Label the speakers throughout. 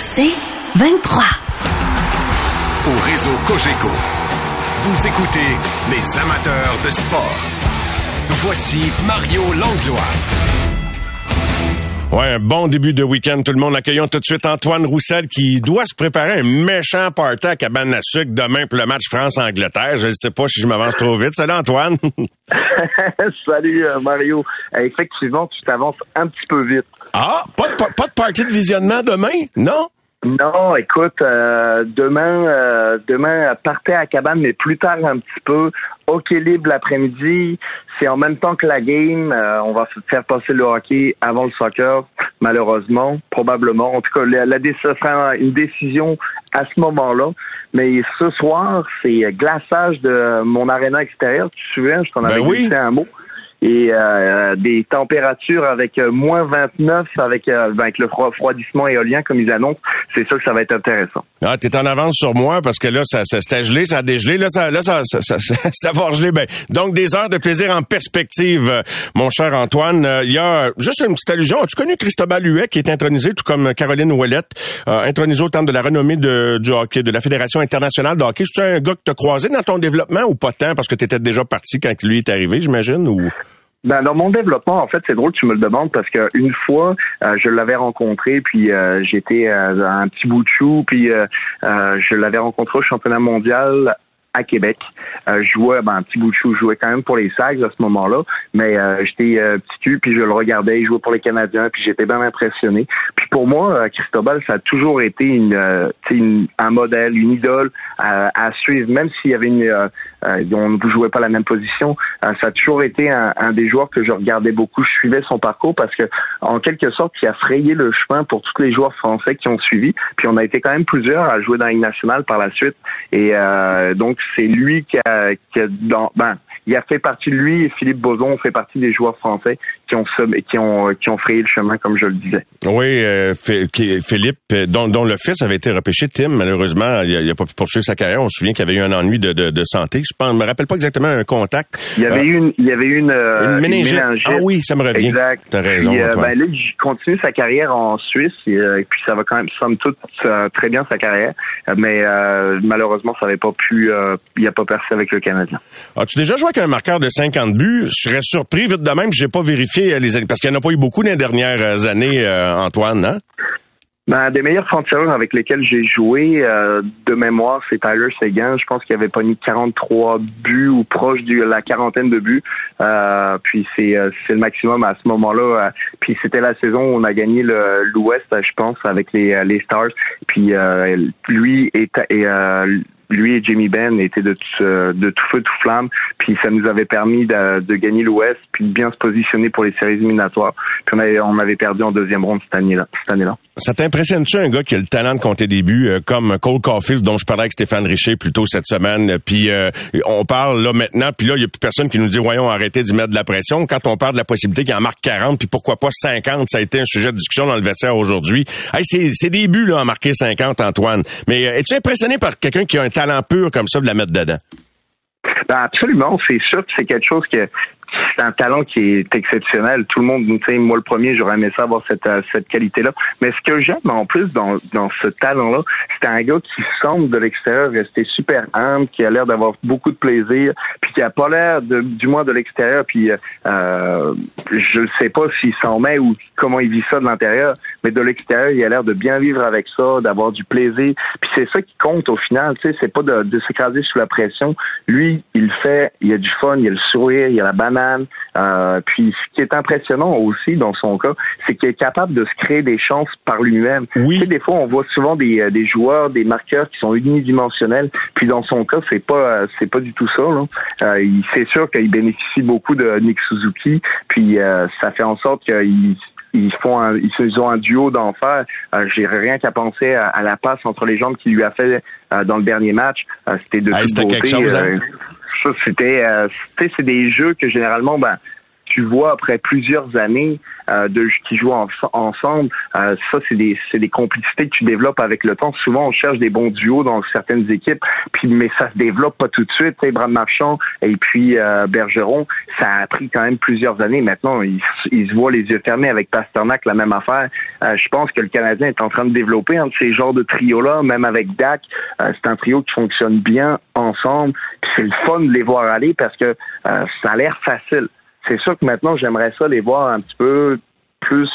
Speaker 1: C'est 23.
Speaker 2: Au réseau Cogeco, vous écoutez les amateurs de sport. Voici Mario Langlois.
Speaker 3: Ouais, un bon début de week-end, tout le monde. Accueillons tout de suite Antoine Roussel qui doit se préparer un méchant party à cabane à sucre demain pour le match France-Angleterre. Je ne sais pas si je m'avance trop vite. Salut Antoine.
Speaker 4: Salut euh, Mario. Euh, effectivement, tu t'avances un petit peu vite.
Speaker 3: Ah, pas de, pas de party de visionnement demain? Non?
Speaker 4: Non, écoute, euh, demain, euh, demain, partez à cabane, mais plus tard un petit peu. Hockey libre l'après-midi. C'est en même temps que la game. Euh, on va faire passer le hockey avant le soccer, malheureusement, probablement. En tout cas, la, la ça sera une décision à ce moment-là. Mais ce soir, c'est glaçage de mon aréna extérieur. Tu te souviens, je t'en avais
Speaker 3: ben
Speaker 4: dit un mot et euh, des températures avec euh, moins 29 avec euh, ben, avec le refroidissement éolien comme ils annoncent, c'est sûr que ça va être intéressant.
Speaker 3: Ah, t'es en avance sur moi parce que là ça, ça c'était gelé, ça a dégelé, là ça là ça ça, ça, ça, va geler. Ben. Donc des heures de plaisir en perspective mon cher Antoine, il y a juste une petite allusion, as-tu connu Christobal Huet qui est intronisé tout comme Caroline Ouellette, intronisé au terme de la renommée du hockey de la Fédération internationale de hockey, c'est un gars que t'as croisé dans ton développement ou pas tant parce que tu étais déjà parti quand lui est arrivé, j'imagine ou?
Speaker 4: Ben, dans mon développement, en fait, c'est drôle que tu me le demandes parce qu'une fois, euh, je l'avais rencontré, puis euh, j'étais euh, un petit bout de chou, puis je l'avais rencontré au championnat mondial à Québec. Euh, je jouais, ben, petit bout de chou, je jouais quand même pour les Sags à ce moment-là, mais euh, j'étais euh, petit cul, puis je le regardais, il jouait pour les Canadiens, puis j'étais bien impressionné. Puis pour moi, euh, Cristobal, ça a toujours été une, une un modèle, une idole à, à suivre, même s'il y avait une, on ne jouait pas la même position. ça a toujours été un, un, des joueurs que je regardais beaucoup. Je suivais son parcours parce que, en quelque sorte, il a frayé le chemin pour tous les joueurs français qui ont suivi. Puis on a été quand même plusieurs à jouer dans la nationale par la suite. Et donc c'est lui qui a, qui a ben, il a fait partie de lui et Philippe Boson fait partie des joueurs français qui ont qui ont qui ont frayé le chemin comme je le disais.
Speaker 3: Oui, euh, Philippe euh, dont, dont, le fils avait été repêché Tim malheureusement il a, pas pu poursuivre sa carrière. On se souvient qu'il avait eu un ennui de, de, de santé. Je pense, me rappelle pas exactement un contact.
Speaker 4: Il y avait eu une il y avait une,
Speaker 3: une, méningite. Ah oui, ça me revient.
Speaker 4: Exact.
Speaker 3: T'as raison. Puis,
Speaker 4: euh, ben là, il continue sa carrière en Suisse et, et, puis ça va quand même somme toute très bien sa carrière, mais malheureusement ça n'avait pas pu il a pas percé avec le Canadien.
Speaker 3: As-tu déjà joué avec un marqueur de 50 buts? Je serais surpris vite de même que j'ai pas vérifié les parce qu'il n'y en a pas eu beaucoup les dernières années, Antoine, hein?
Speaker 4: Ben, des meilleurs francs-tireurs avec lesquels j'ai joué euh, de mémoire, c'est Tyler Seguin. Je pense qu'il avait pas mis 43 buts ou proche de la quarantaine de buts. Euh, puis c'est euh, c'est le maximum à ce moment-là. puis c'était la saison où on a gagné l'Ouest, je pense, avec les les Stars. Puis lui et lui et Jamie Benn étaient de tout, de tout feu, tout flamme. Puis ça nous avait permis de, de gagner l'Ouest, puis de bien se positionner pour les séries éliminatoires. Puis on avait, on avait perdu en deuxième ronde cette année-là. Année-là.
Speaker 3: Ça t'impressionne-tu un gars qui a le talent de compter des buts, euh, comme Cole Caulfield, dont je parlais avec Stéphane Richer plus tôt cette semaine? Puis euh, on parle là maintenant, puis là, il y a plus personne qui nous dit, voyons, arrêtez d'y mettre de la pression. Quand on parle de la possibilité qu'il en marque 40, puis pourquoi pas 50, ça a été un sujet de discussion dans le vestiaire aujourd'hui. Hey, c'est des buts, là, à marquer 50, Antoine. Mais euh, es-tu impressionné par quelqu'un qui a un talent pur comme ça de la mettre dedans?
Speaker 4: Ben absolument, c'est sûr c'est quelque chose que c'est un talent qui est exceptionnel. Tout le monde, tu sais, moi le premier, j'aurais aimé ça avoir cette, euh, cette qualité-là. Mais ce que j'aime en plus dans, dans ce talent-là, c'est un gars qui semble de l'extérieur rester super humble, qui a l'air d'avoir beaucoup de plaisir, puis qui a pas l'air, du moins de l'extérieur, puis euh, je ne sais pas s'il s'en met ou comment il vit ça de l'intérieur, mais de l'extérieur, il a l'air de bien vivre avec ça, d'avoir du plaisir. Puis c'est ça qui compte au final, tu sais, c'est pas de, de s'écraser sous la pression. Lui, il fait, il a du fun, il a le sourire, il a la banane euh, puis ce qui est impressionnant aussi dans son cas, c'est qu'il est capable de se créer des chances par lui-même.
Speaker 3: Oui.
Speaker 4: Tu sais, des fois, on voit souvent des, euh, des joueurs, des marqueurs qui sont unidimensionnels. Puis dans son cas, c'est pas euh, c'est pas du tout ça. Là. Euh, c'est sûr qu'il bénéficie beaucoup de Nick Suzuki. Puis ça fait en sorte qu'il ils font un, ils ont un duo d'enfer. Euh, J'ai rien qu'à penser à, la passe entre les jambes qu'il lui a fait dans le dernier match. C'était de toute beauté.
Speaker 3: Chose, hein?
Speaker 4: c'était, euh, c'est des jeux que généralement, ben, tu vois après plusieurs années, euh, de qui jouent ensemble. Euh, ça, c'est des c'est des complicités que tu développes avec le temps. Souvent, on cherche des bons duos dans certaines équipes, puis mais ça se développe pas tout de suite. Bram Marchand et puis Bergeron, ça a pris quand même plusieurs années. Maintenant, ils, ils se voient les yeux fermés avec Pasternak, la même affaire. je pense que le Canadien est en train de développer un ces genres de trio-là, même avec Dak. c'est un trio qui fonctionne bien ensemble. C'est le fun de les voir aller parce que ça a l'air facile c'est sûr que maintenant, j'aimerais ça les voir un petit peu plus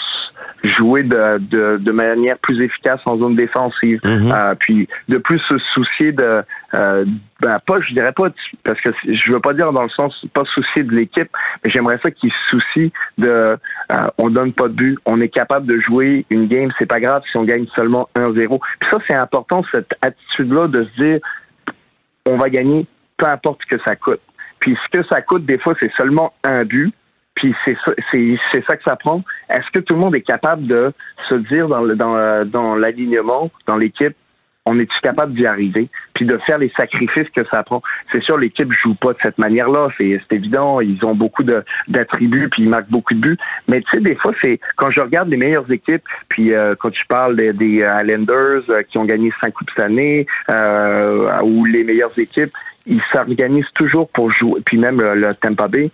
Speaker 4: jouer de, de, de manière plus efficace en zone défensive. Mhm. euh, puis de plus se soucier de euh, ben pas je dirais pas parce que je veux pas dire dans le sens pas soucier de l'équipe, mais j'aimerais ça qu'ils se soucient de euh, on donne pas de but, on est capable de jouer une game, c'est pas grave si on gagne seulement 1-0. Puis ça c'est important cette attitude là de se dire on va gagner peu importe ce que ça coûte. Puis ce que ça coûte, des fois, c'est seulement un but. Puis c'est ça, c'est, ça que ça prend. Est-ce que tout le monde est capable de se dire dans, dans, euh, dans l'alignement, dans l'équipe, on est-tu capable d'y arriver, puis de faire les sacrifices que ça prend. C'est sûr, l'équipe joue pas de cette manière-là, c'est, évident, ils ont beaucoup d'attributs, puis ils marquent beaucoup de buts. Mais tu sais, des fois, c'est quand je regarde les meilleures équipes, puis euh, quand tu parles des, des euh, qui ont gagné cinq coupes cette année, ou les meilleures équipes, ils s'organisent toujours pour jouer, puis même le, Tampa Bay,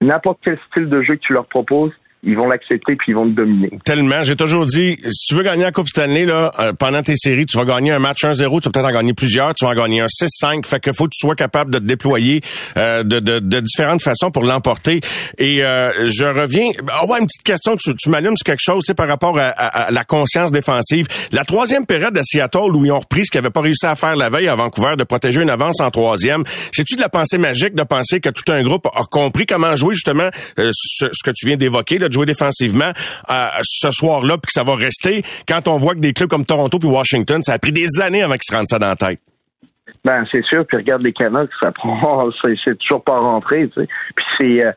Speaker 4: n'importe quel style de jeu que tu leur proposes, ils vont l'accepter puis ils vont te dominer.
Speaker 3: Tellement. J'ai toujours dit, si tu veux gagner la Coupe Stanley, là, euh, pendant tes séries, tu vas gagner un match 1-0, tu vas peut-être en gagner plusieurs, tu vas en gagner un 6-5. Fait que faut que tu sois capable de te déployer euh, de, de, de, différentes façons pour l'emporter. Et euh, je reviens. Ah ouais, une petite question, tu, tu m'allumes sur quelque chose, tu sais, par rapport à, la conscience défensive. La troisième période à Seattle où ils ont repris ce qu'ils n'avaient pas réussi à faire la veille à Vancouver, de protéger une avance en troisième. C'est-tu de la pensée magique de penser que tout un groupe a compris comment jouer justement ce, ce que tu viens d'évoquer, de jouer défensivement euh, ce soir-là, puis que ça va rester. Quand on voit que des clubs comme Toronto puis Washington, ça a pris des années avant qu'ils se rendent ça dans la tête.
Speaker 4: Ben c'est sûr, puis regarde les Canucks, ça prend, c'est toujours pas rentré. Puis c'est euh,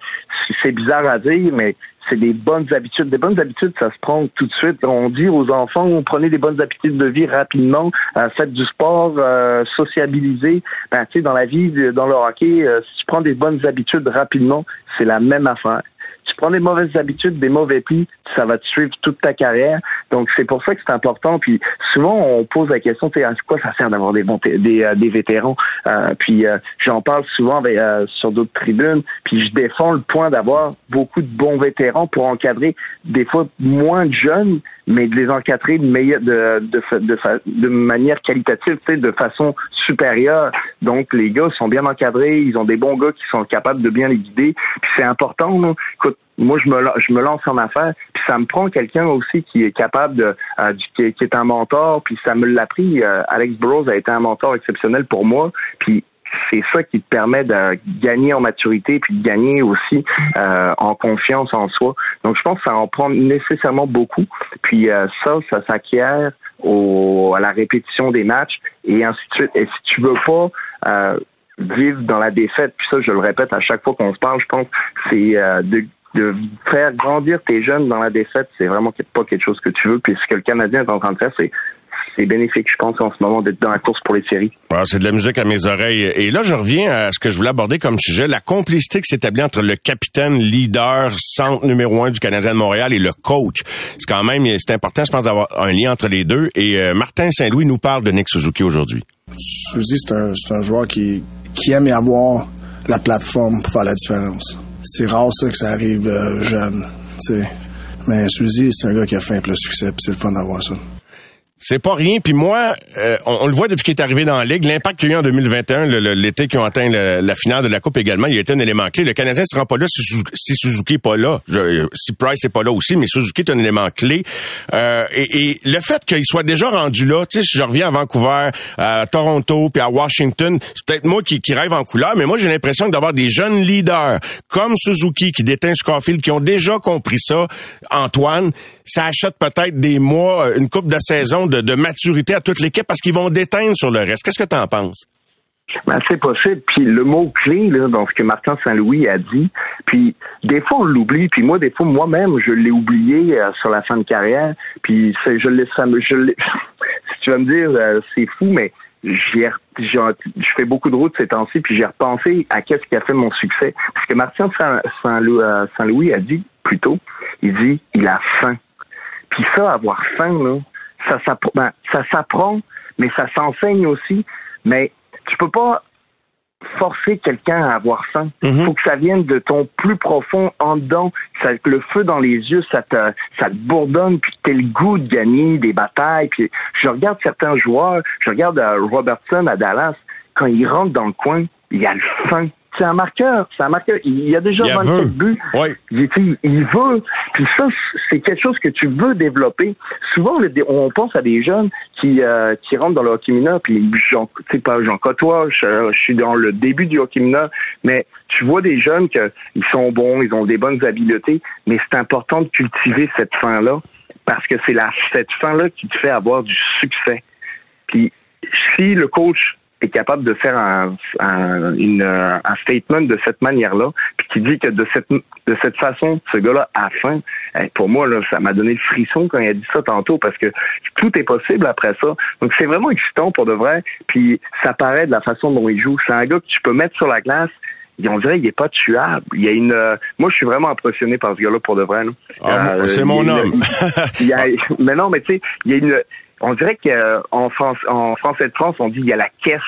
Speaker 4: c'est bizarre à dire, mais c'est des bonnes habitudes. Des bonnes habitudes, ça se prend tout de suite. On dit aux enfants, prenez des bonnes habitudes de vie rapidement, euh, faites du sport, sociabilisez. Ben, tu sais, dans la vie, dans le hockey, si tu prends des bonnes habitudes rapidement, c'est la même affaire tu prends des mauvaises habitudes, des mauvais plis, ça va te suivre toute ta carrière. Donc c'est pour ça que c'est important. Puis souvent on pose la question, tu sais, à quoi ça sert d'avoir des bons des, euh, des vétérans? Euh, Puis euh, j'en parle souvent sur d'autres tribunes. Puis je défends le point d'avoir beaucoup de bons vétérans pour encadrer des fois moins de jeunes, mais de les encadrer de meilleure, de, de, de, de manière qualitative, de façon supérieure. Donc les gars sont bien encadrés, ils ont des bons gars qui sont capables de bien les guider. Puis c'est important. Écoute, moi je me je me lance en affaires puis ça me prend quelqu'un aussi qui est capable de euh, qui, est un mentor puis ça me l'a pris euh, Alex Burrows a été un mentor exceptionnel pour moi puis c'est ça qui te permet de gagner en maturité puis de gagner aussi euh, en confiance en soi. Donc je pense que ça en prend nécessairement beaucoup. Puis ça, ça s'acquiert à la répétition des matchs et ainsi de suite. Et si tu veux pas vivre dans la défaite, puis ça je le répète à chaque fois qu'on se parle, je pense, c'est de de faire grandir tes jeunes dans la défaite, c'est vraiment pas quelque chose que tu veux. Puis ce que le Canadien est en train de faire, c'est c'est bénéfique, je pense, en ce moment d'être dans la course pour les séries.
Speaker 3: Ah, c'est de la musique à mes oreilles. Et là, je reviens à ce que je voulais aborder comme sujet, la complicité qui s'établit entre le capitaine, leader, centre numéro un du Canadien de Montréal et le coach. C'est quand même, c'est important, je pense, d'avoir un lien entre les deux. Et euh, Martin Saint-Louis nous parle de Nick Suzuki aujourd'hui.
Speaker 1: Suzy, c'est un, un joueur qui, qui aime y avoir la plateforme pour faire la différence c'est rare ça que ça arrive euh, jeune. sais. Mais Suzy, c'est un gars qui a fait un plein succès, c'est le fun d'avoir ça.
Speaker 3: C'est pas rien. Puis moi, euh, on, le voit depuis qu'il est arrivé dans la Ligue. L'impact qu'il a eu en 2021, l'été qu'ils ont atteint la finale de la Coupe également, il a été un élément clé. Le Canadien se rend pas là si, Suzuki n'est pas là. si Price n'est pas là aussi, mais Suzuki est un élément clé. Euh, et, le fait qu'il soit déjà rendu là, tu sais, si je reviens à Vancouver, à Toronto, puis à Washington, c'est peut-être moi qui, qui, rêve en couleur, mais moi j'ai l'impression d'avoir des jeunes leaders comme Suzuki qui déteint Scarfield, qui ont déjà compris ça. Antoine, ça achète peut-être des mois, une coupe de saison de, maturité à toute l'équipe parce qu'ils vont déteindre sur le reste. Qu'est-ce que tu en penses?
Speaker 4: Ben, c'est possible. Puis le mot clé là, dans ce que Martin Saint-Louis a dit, puis des fois on l'oublie, puis moi des fois moi-même je l'ai oublié euh, sur la fin de carrière, puis je laisse ça si tu vas me dire euh, c'est fou, mais j'y je fais beaucoup de routes ces temps-ci, puis j'ai repensé à qu'est-ce qui a fait mon succès. Parce que Martin euh, Saint-Louis a dit plutôt, il dit, il a faim. Puis ça, avoir faim, là, ça, ben, ça s'apprend, mais ça s'enseigne aussi. Mais tu peux pas forcer quelqu'un à avoir faim. Il mhm. faut que ça vienne de ton plus profond en dedans, ça, que le feu dans les yeux, ça te, ça te bourdonne, puis que le goût de gagner des batailles. Puis je regarde certains joueurs, je regarde euh, Robertson à Dallas, quand il rentre dans le coin, il a le faim c'est un marqueur, c'est un marqueur. Il y a déjà
Speaker 3: il
Speaker 4: 27 buts. Il, il, veut. Puis ça, c'est quelque chose que tu veux développer. Souvent, on pense à des jeunes qui euh, qui rentrent dans le hockey mineur, puis j'en, sais pas, j'en côtoie, je, suis dans le début du hockey mineur, mais tu vois des jeunes que ils sont bons, ils ont des bonnes habiletés, mais c'est important de cultiver cette fin-là parce que c'est la cette fin-là qui te fait avoir du succès. Puis si le coach est capable de faire un, un, une, un statement de cette manière-là, puis qui dit que de cette de cette façon, ce gars-là a faim. Eh, pour moi, là, ça m'a donné le frisson quand il a dit ça tantôt, parce que tout est possible après ça. Donc c'est vraiment excitant pour de vrai. Puis ça paraît de la façon dont il joue. C'est un gars que tu peux mettre sur la glace. Et on dirait qu'il est pas tuable. Il y a une. moi, je suis vraiment impressionné par ce gars-là pour de vrai.
Speaker 3: Ah, euh, c'est mon homme.
Speaker 4: mais non, mais tu sais, il y a une on dirait qu'en France, en français de France, on dit il y a la caisse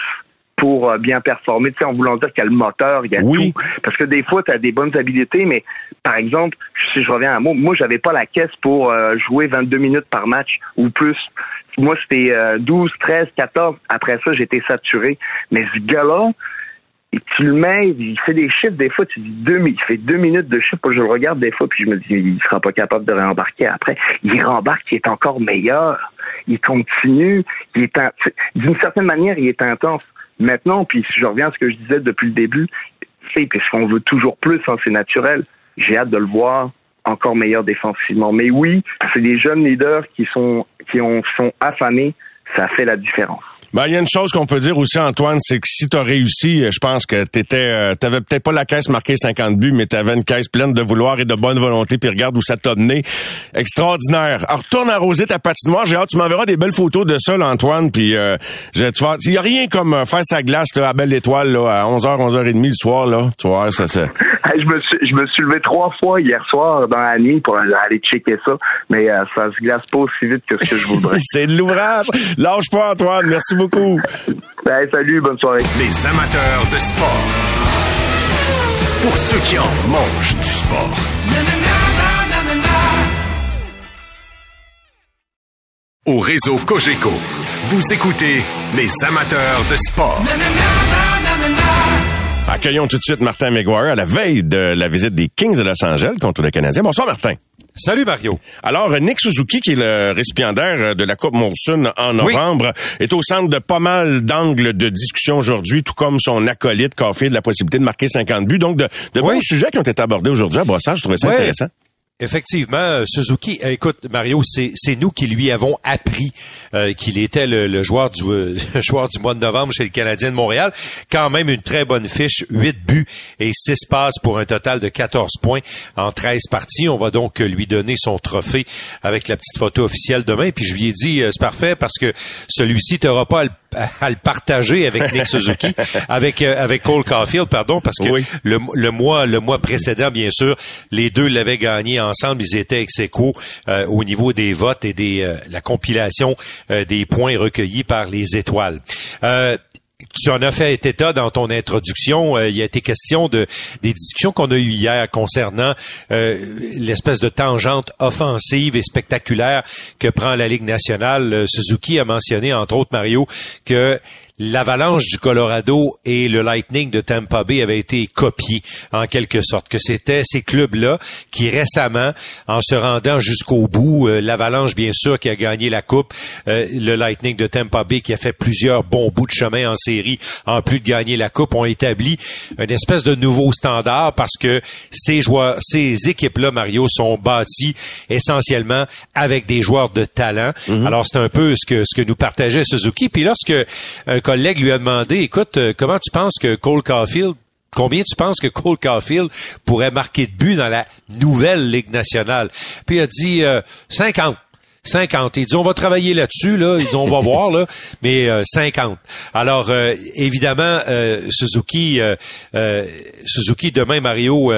Speaker 4: pour euh, bien performer, tu sais, en voulant dire qu'il y a le moteur, il y a tout. Parce que des fois, tu as des bonnes habiletés, mais par exemple, si je reviens à moi, moi, j'avais pas la caisse pour euh, jouer 22 minutes par match ou plus. Moi, c'était 12, 13, 14. Après ça, j'étais saturé. Mais ce gars-là, tu le mets, il fait des chiffres, des fois, tu dis deux minutes, il fait deux minutes de chiffres, je le regarde des fois, puis je me dis, il sera pas capable de réembarquer après. Il rembarque, il est encore meilleur. Il continue, il est, d'une certaine manière, il est intense. Maintenant, puis je reviens à ce que je disais depuis le début, c'est qu'on veut toujours plus, hein, c'est naturel. J'ai hâte de le voir encore meilleur défensivement. Mais oui, c'est des jeunes leaders qui sont, qui ont, sont affamés, ça fait la différence.
Speaker 3: Ben, il y a une chose qu'on peut dire aussi, Antoine, c'est que si tu as réussi, je pense que t'étais, euh, t'avais peut-être pas la caisse marquée 50 buts, mais tu avais une caisse pleine de vouloir et de bonne volonté, puis regarde où ça t'a mené. Extraordinaire. Alors, retourne arroser ta patinoire. J'ai hâte, tu m'enverras des belles photos de ça, Antoine, puis euh, tu vois, il y a rien comme euh, faire sa glace là, à Belle Étoile là, à 11h, 11h30 le soir, là. Tu vois, ça, c'est...
Speaker 4: je, me suis, je me suis levé trois fois hier soir dans la nuit pour aller checker ça, mais euh, ça se glace pas aussi vite que ce que je voudrais.
Speaker 3: c'est de l'ouvrage. Lâche pas, Antoine. Merci beaucoup beaucoup.
Speaker 4: Ben, salut, bonne soirée.
Speaker 2: Les amateurs de sport. Pour ceux qui en mangent du sport. Au réseau Cogeco, vous écoutez les amateurs de sport.
Speaker 3: Accueillons tout de suite Martin McGuire à la veille de la visite des Kings de Los Angeles contre les Canadiens. Bonsoir Martin.
Speaker 5: Salut Mario.
Speaker 3: Alors, Nick Suzuki, qui est le récipiendaire de la Coupe Monsoon en novembre, est au centre de pas mal d'angles de discussion aujourd'hui, tout comme son acolyte Caulfield, de la possibilité de marquer 50 buts. Donc, de, de bons sujets qui ont été abordés aujourd'hui à Brossard. Je trouvais ça intéressant.
Speaker 5: Effectivement, euh, Suzuki, euh, écoute, Mario, c'est nous qui lui avons appris euh, qu'il était le, joueur du joueur du mois de novembre chez le Canadien de Montréal. Quand même une très bonne fiche, 8 buts et 6 passes pour un total de 14 points en 13 parties. On va donc lui donner son trophée avec la petite photo officielle demain. Puis je lui ai dit, c'est parfait parce que celui-ci, tu n'auras pas le à le partager avec Nick Suzuki, avec euh, avec Cole Caulfield, pardon, parce que le, le mois le mois précédent, bien sûr, les deux l'avaient gagné ensemble. Ils étaient ex aequo, euh, au niveau des votes et des euh, la compilation des points recueillis par les étoiles tu en as fait état dans ton introduction. il y a été question de des discussions qu'on a eues hier concernant l'espèce de tangente offensive et spectaculaire que prend la Ligue nationale. Suzuki a mentionné, entre autres, Mario, que l'Avalanche du Colorado et le Lightning de Tampa Bay avaient été copiés en quelque sorte, que c'était ces clubs-là qui récemment, en se rendant jusqu'au bout, euh, l'Avalanche bien sûr qui a gagné la Coupe, euh, le Lightning de Tampa Bay qui a fait plusieurs bons bouts de chemin en série, en plus de gagner la Coupe, ont établi une espèce de nouveau standard parce que ces joueurs, ces équipes-là, Mario, sont bâties essentiellement avec des joueurs de talent. Mhm. Alors c'est un peu ce que ce que nous partageait Suzuki. Puis lorsque collègue lui a demandé, écoute, euh, comment tu penses que Cole Caulfield Combien tu penses que Cole Caulfield pourrait marquer de buts dans la nouvelle Ligue nationale? Puis il a dit 50. Euh, 50. Il dit, on va travailler là-dessus, là. Ils dit, on va voir, là. Mais 50. Alors, évidemment, Suzuki, Suzuki, demain, Mario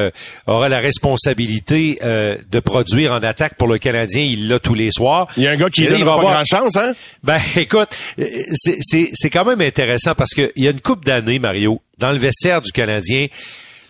Speaker 5: aura la responsabilité de produire en attaque pour le Canadien. Il l'a tous les soirs.
Speaker 3: Il y a un gars qui n'a pas grand chance, hein?
Speaker 5: Ben, écoute, c'est quand même intéressant parce qu'il y a une coupe d'années, Mario, dans le vestiaire du Canadien,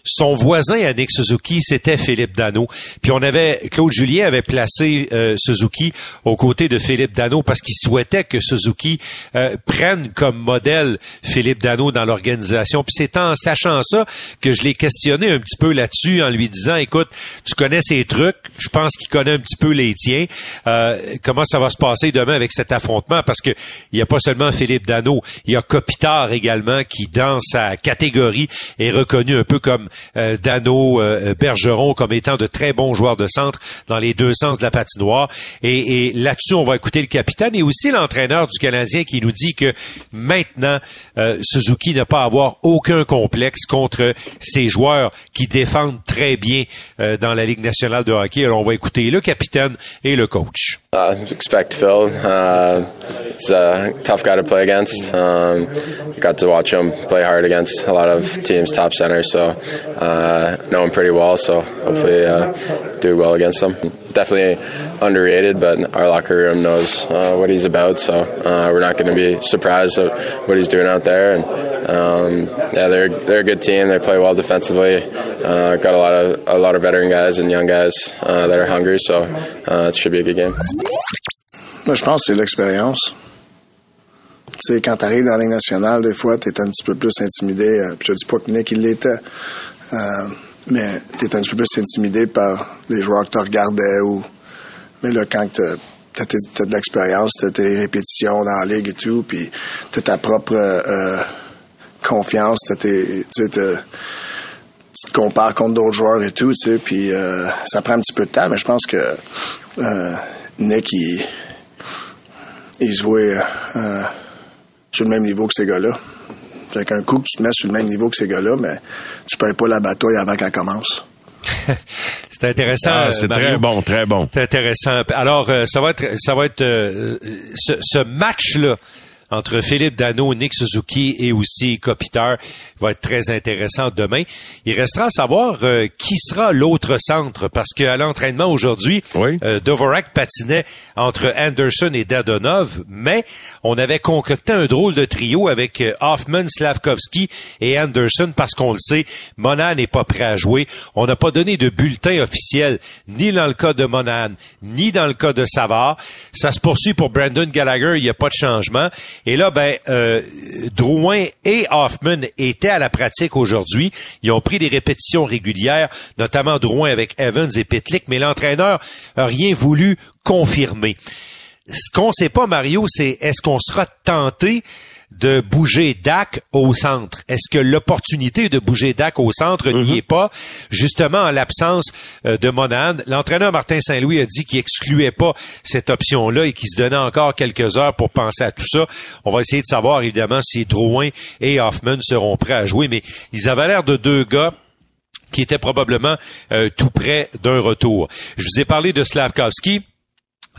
Speaker 5: son voisin Annick Suzuki, c'était Philippe Dano. Puis on avait Claude Julien avait placé euh, Suzuki aux côtés de Philippe Dano parce qu'il souhaitait que Suzuki euh, prenne comme modèle Philippe Dano dans l'organisation. Puis c'est en sachant ça que je l'ai questionné un petit peu là-dessus en lui disant écoute, tu connais ces trucs, je pense qu'il connaît un petit peu les tiens. Euh, comment ça va se passer demain avec cet affrontement? Parce que il y a pas seulement Philippe Dano, il y a Kopitar également qui dans sa catégorie est reconnu un peu comme euh, Dano, euh, Bergeron comme étant de très bons joueurs de centre dans les deux sens de la patinoire. Et, et là-dessus, on va écouter le capitaine et aussi l'entraîneur du Canadien qui nous dit que maintenant, euh, Suzuki n'a pas avoir aucun complexe contre ces joueurs qui défendent très bien dans la Ligue nationale de hockey. Alors, on va écouter le capitaine et le coach.
Speaker 6: Uh, he's a tough guy to play against. Um, got to watch him play hard against a lot of teams' top centers, so uh, know him pretty well. So hopefully, uh, do well against him. Definitely underrated, but our locker room knows uh, what he's about, so uh, we're not going to be surprised at what he's doing out there. And um, yeah, they're they're a good team. They play well defensively. Uh, got a lot of a lot of veteran guys and young guys uh, that are hungry, so uh, it should be a good game.
Speaker 1: Moi, je pense que c'est l'expérience. Tu sais, quand tu arrives dans la Ligue nationale, des fois, tu es un petit peu plus intimidé. Euh, puis je dis pas que Nick, il l'était. Euh, mais tu es un petit peu plus intimidé par les joueurs que tu regardais. Ou... Mais là, quand tu as, de l'expérience, tu as tes répétitions dans la Ligue et tout, puis tu as ta propre euh, confiance, tu te compares contre d'autres joueurs et tout, tu sais, puis ça prend un petit peu de temps, mais je pense que Nick, il, il se voit sur le même niveau que ces gars-là. Fait qu'un coup que tu te mets sur le même niveau que ces gars-là, mais tu payes pas la bataille avant qu'elle commence.
Speaker 5: c'est intéressant.
Speaker 3: Ah, c'est très bon, très bon.
Speaker 5: C'est intéressant. Alors, euh, ça va être, ça va être euh, ce, ce match-là entre Philippe Dano, Nick Suzuki et aussi Kopitar va être très intéressant demain. Il restera à savoir euh, qui sera l'autre centre parce qu'à l'entraînement aujourd'hui, euh, Dvorak patinait entre Anderson et Dadonov, mais on avait concocté un drôle de trio avec euh, Hoffman, Slavkovski et Anderson parce qu'on le sait, Monan n'est pas prêt à jouer. On n'a pas donné de bulletin officiel ni dans le cas de Monan, ni dans le cas de Savard. Ça se poursuit pour Brandon Gallagher, il n'y a pas de changement. Et là, ben, euh, Drouin et Hoffman étaient à la pratique aujourd'hui. Ils ont pris des répétitions régulières, notamment Drouin avec Evans et Pitlick, mais l'entraîneur n'a rien voulu confirmer. Ce qu'on sait pas, Mario, c'est est-ce qu'on sera tenté de bouger Dak au centre. Est-ce que l'opportunité de bouger Dak au centre n'y mhm. est pas, justement en l'absence euh, de Monahan? L'entraîneur Martin Saint-Louis a dit qu'il excluait pas cette option-là et qu'il se donnait encore quelques heures pour penser à tout ça. On va essayer de savoir, évidemment, si Drouin et Hoffman seront prêts à jouer, mais ils avaient l'air de deux gars qui étaient probablement euh, tout près d'un retour. Je vous ai parlé de Slavkovski.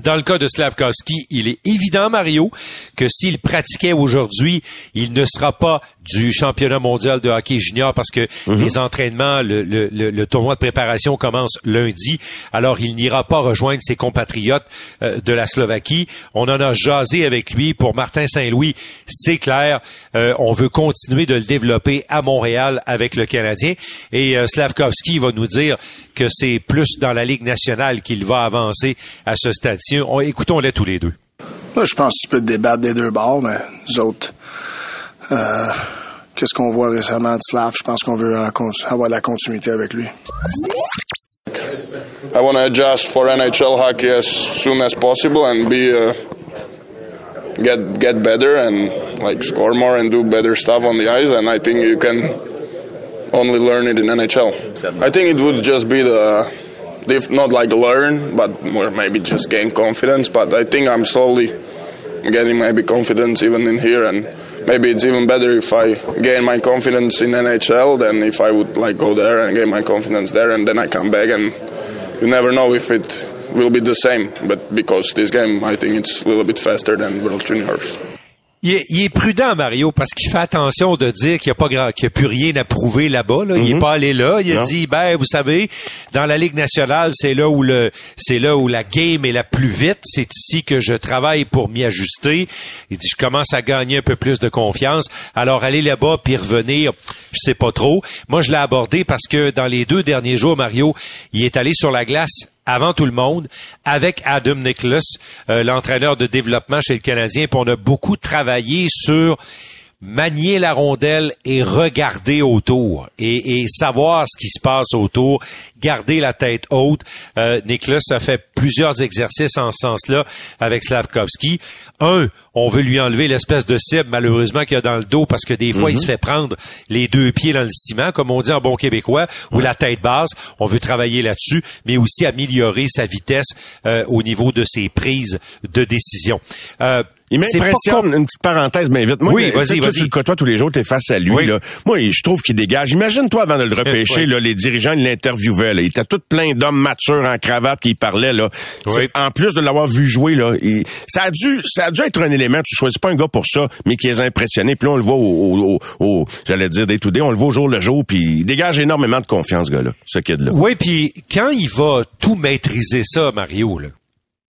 Speaker 5: Dans le cas de Slavkovski, il est évident, Mario, que s'il pratiquait aujourd'hui, il ne sera pas du championnat mondial de hockey junior parce que mhm. les entraînements, le, le, le, tournoi de préparation commence lundi. Alors, il n'ira pas rejoindre ses compatriotes euh, de la Slovaquie. On en a jasé avec lui. Pour Martin Saint-Louis, c'est clair. Euh, on veut continuer de le développer à Montréal avec le Canadien. Et euh, Slavkovski va nous dire que c'est plus dans la Ligue nationale qu'il va avancer à ce stade-ci. Écoutons-les tous les deux.
Speaker 1: Moi, je pense que tu peux te débattre des deux bords, mais nous autres, euh, qu'est-ce qu'on voit récemment de Slav? Je pense qu'on veut avoir la continuité avec lui.
Speaker 7: I want to adjust for NHL hockey as soon as possible and be uh, get get better and like score more and do better stuff on the ice. And I think you can only learn it in NHL. I think it would just be the if not like learn, but more maybe just gain confidence. But I think I'm slowly getting maybe confidence even in here, and maybe it's even better if I gain my confidence in NHL than if I would like go there and gain my confidence there, and then I come back, and you never know if it will be the same. But because this game, I think it's a little bit faster than World Juniors.
Speaker 5: Il est, il est, prudent, Mario, parce qu'il fait attention de dire qu'il n'y a pas grand, qu'il n'y a plus rien à prouver là-bas. Là. Il n'est
Speaker 3: Mhm.
Speaker 5: pas allé là. Il a dit, ben, vous savez, dans la Ligue nationale, c'est là où le, c'est là où la game est la plus vite. C'est ici que je travaille pour m'y ajuster. Il dit, je commence à gagner un peu plus de confiance. Alors, aller là-bas puis revenir, je sais pas trop. Moi, je l'ai abordé parce que dans les deux derniers jours, Mario, il est allé sur la glace avant tout le monde, avec Adam Nicholas, euh, l'entraîneur de développement chez le Canadien, puis on a beaucoup travaillé sur manier la rondelle et regarder autour et, et savoir ce qui se passe autour, garder la tête haute. Euh, Nicholas a fait plusieurs exercices en ce sens-là avec Slavkovski. Un, on veut lui enlever l'espèce de cible malheureusement qu'il y a dans le dos parce que des fois il se fait prendre les deux pieds dans le ciment, comme on dit en bon québécois, ou la tête basse. On veut travailler là-dessus, mais aussi améliorer sa vitesse euh, au niveau de ses prises de décision. Euh,
Speaker 3: Il m'impressionne, une petite parenthèse, mais vite. Moi,
Speaker 5: Oui, vas-y, vas-y.
Speaker 3: tu le côtoies tous les jours, t'es face à lui,
Speaker 5: Oui.
Speaker 3: là. Moi, je trouve qu'il dégage. Imagine-toi, avant de le repêcher,
Speaker 5: Oui.
Speaker 3: là, les dirigeants ils l'interviewaient, là. Il était tout plein d'hommes matures en cravate qui parlaient, là.
Speaker 5: Oui.
Speaker 3: En plus de l'avoir vu jouer, là, il- ça a dû, ça a dû être un élément. Tu choisis pas un gars pour ça, mais qui les a impressionnés. Puis là, on le voit au, au, au- au- j'allais dire day to day, on le voit au jour le jour, puis il dégage énormément de confiance, ce gars-là, ce kid-là.
Speaker 5: Oui, puis quand il va tout maîtriser ça, Mario, là,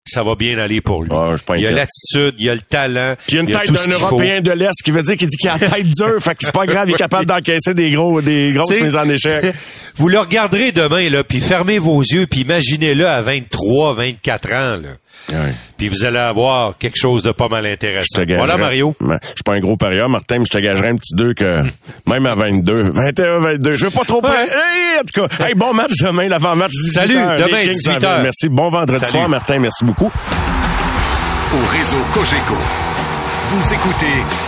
Speaker 5: ça va bien aller pour lui.
Speaker 3: Ah, je suis pas
Speaker 5: il y a l'attitude, il y a le talent.
Speaker 3: Puis il y a une tête d'un
Speaker 5: faut.
Speaker 3: Européen de l'Est qui veut dire qu'il dit qu'il a la tête dure. fait que c'est pas grave, il est capable d'encaisser des gros, des grosses mises en échec.
Speaker 5: Vous le regarderez demain, là, puis fermez vos yeux, puis imaginez-le à 23, 24 ans, là.
Speaker 3: Ouais.
Speaker 5: Puis vous allez avoir quelque chose de pas mal
Speaker 3: Je
Speaker 5: intéressant. Voilà, Mario.
Speaker 3: Je suis pas un gros parieur, Martin, mais je te gagerais un petit 2 que même à 22. 21, 22. Je veux pas trop...
Speaker 5: Ouais.
Speaker 3: Hey, en tout cas, hey, bon match demain, l'avant-match 18
Speaker 5: Salut, demain,
Speaker 3: Les Kings
Speaker 5: 18
Speaker 3: en viennent.
Speaker 5: heures.
Speaker 3: Merci. Bon vendredi
Speaker 5: Salut.
Speaker 3: soir, Martin. Merci beaucoup.
Speaker 2: Au réseau Cogeco, vous écoutez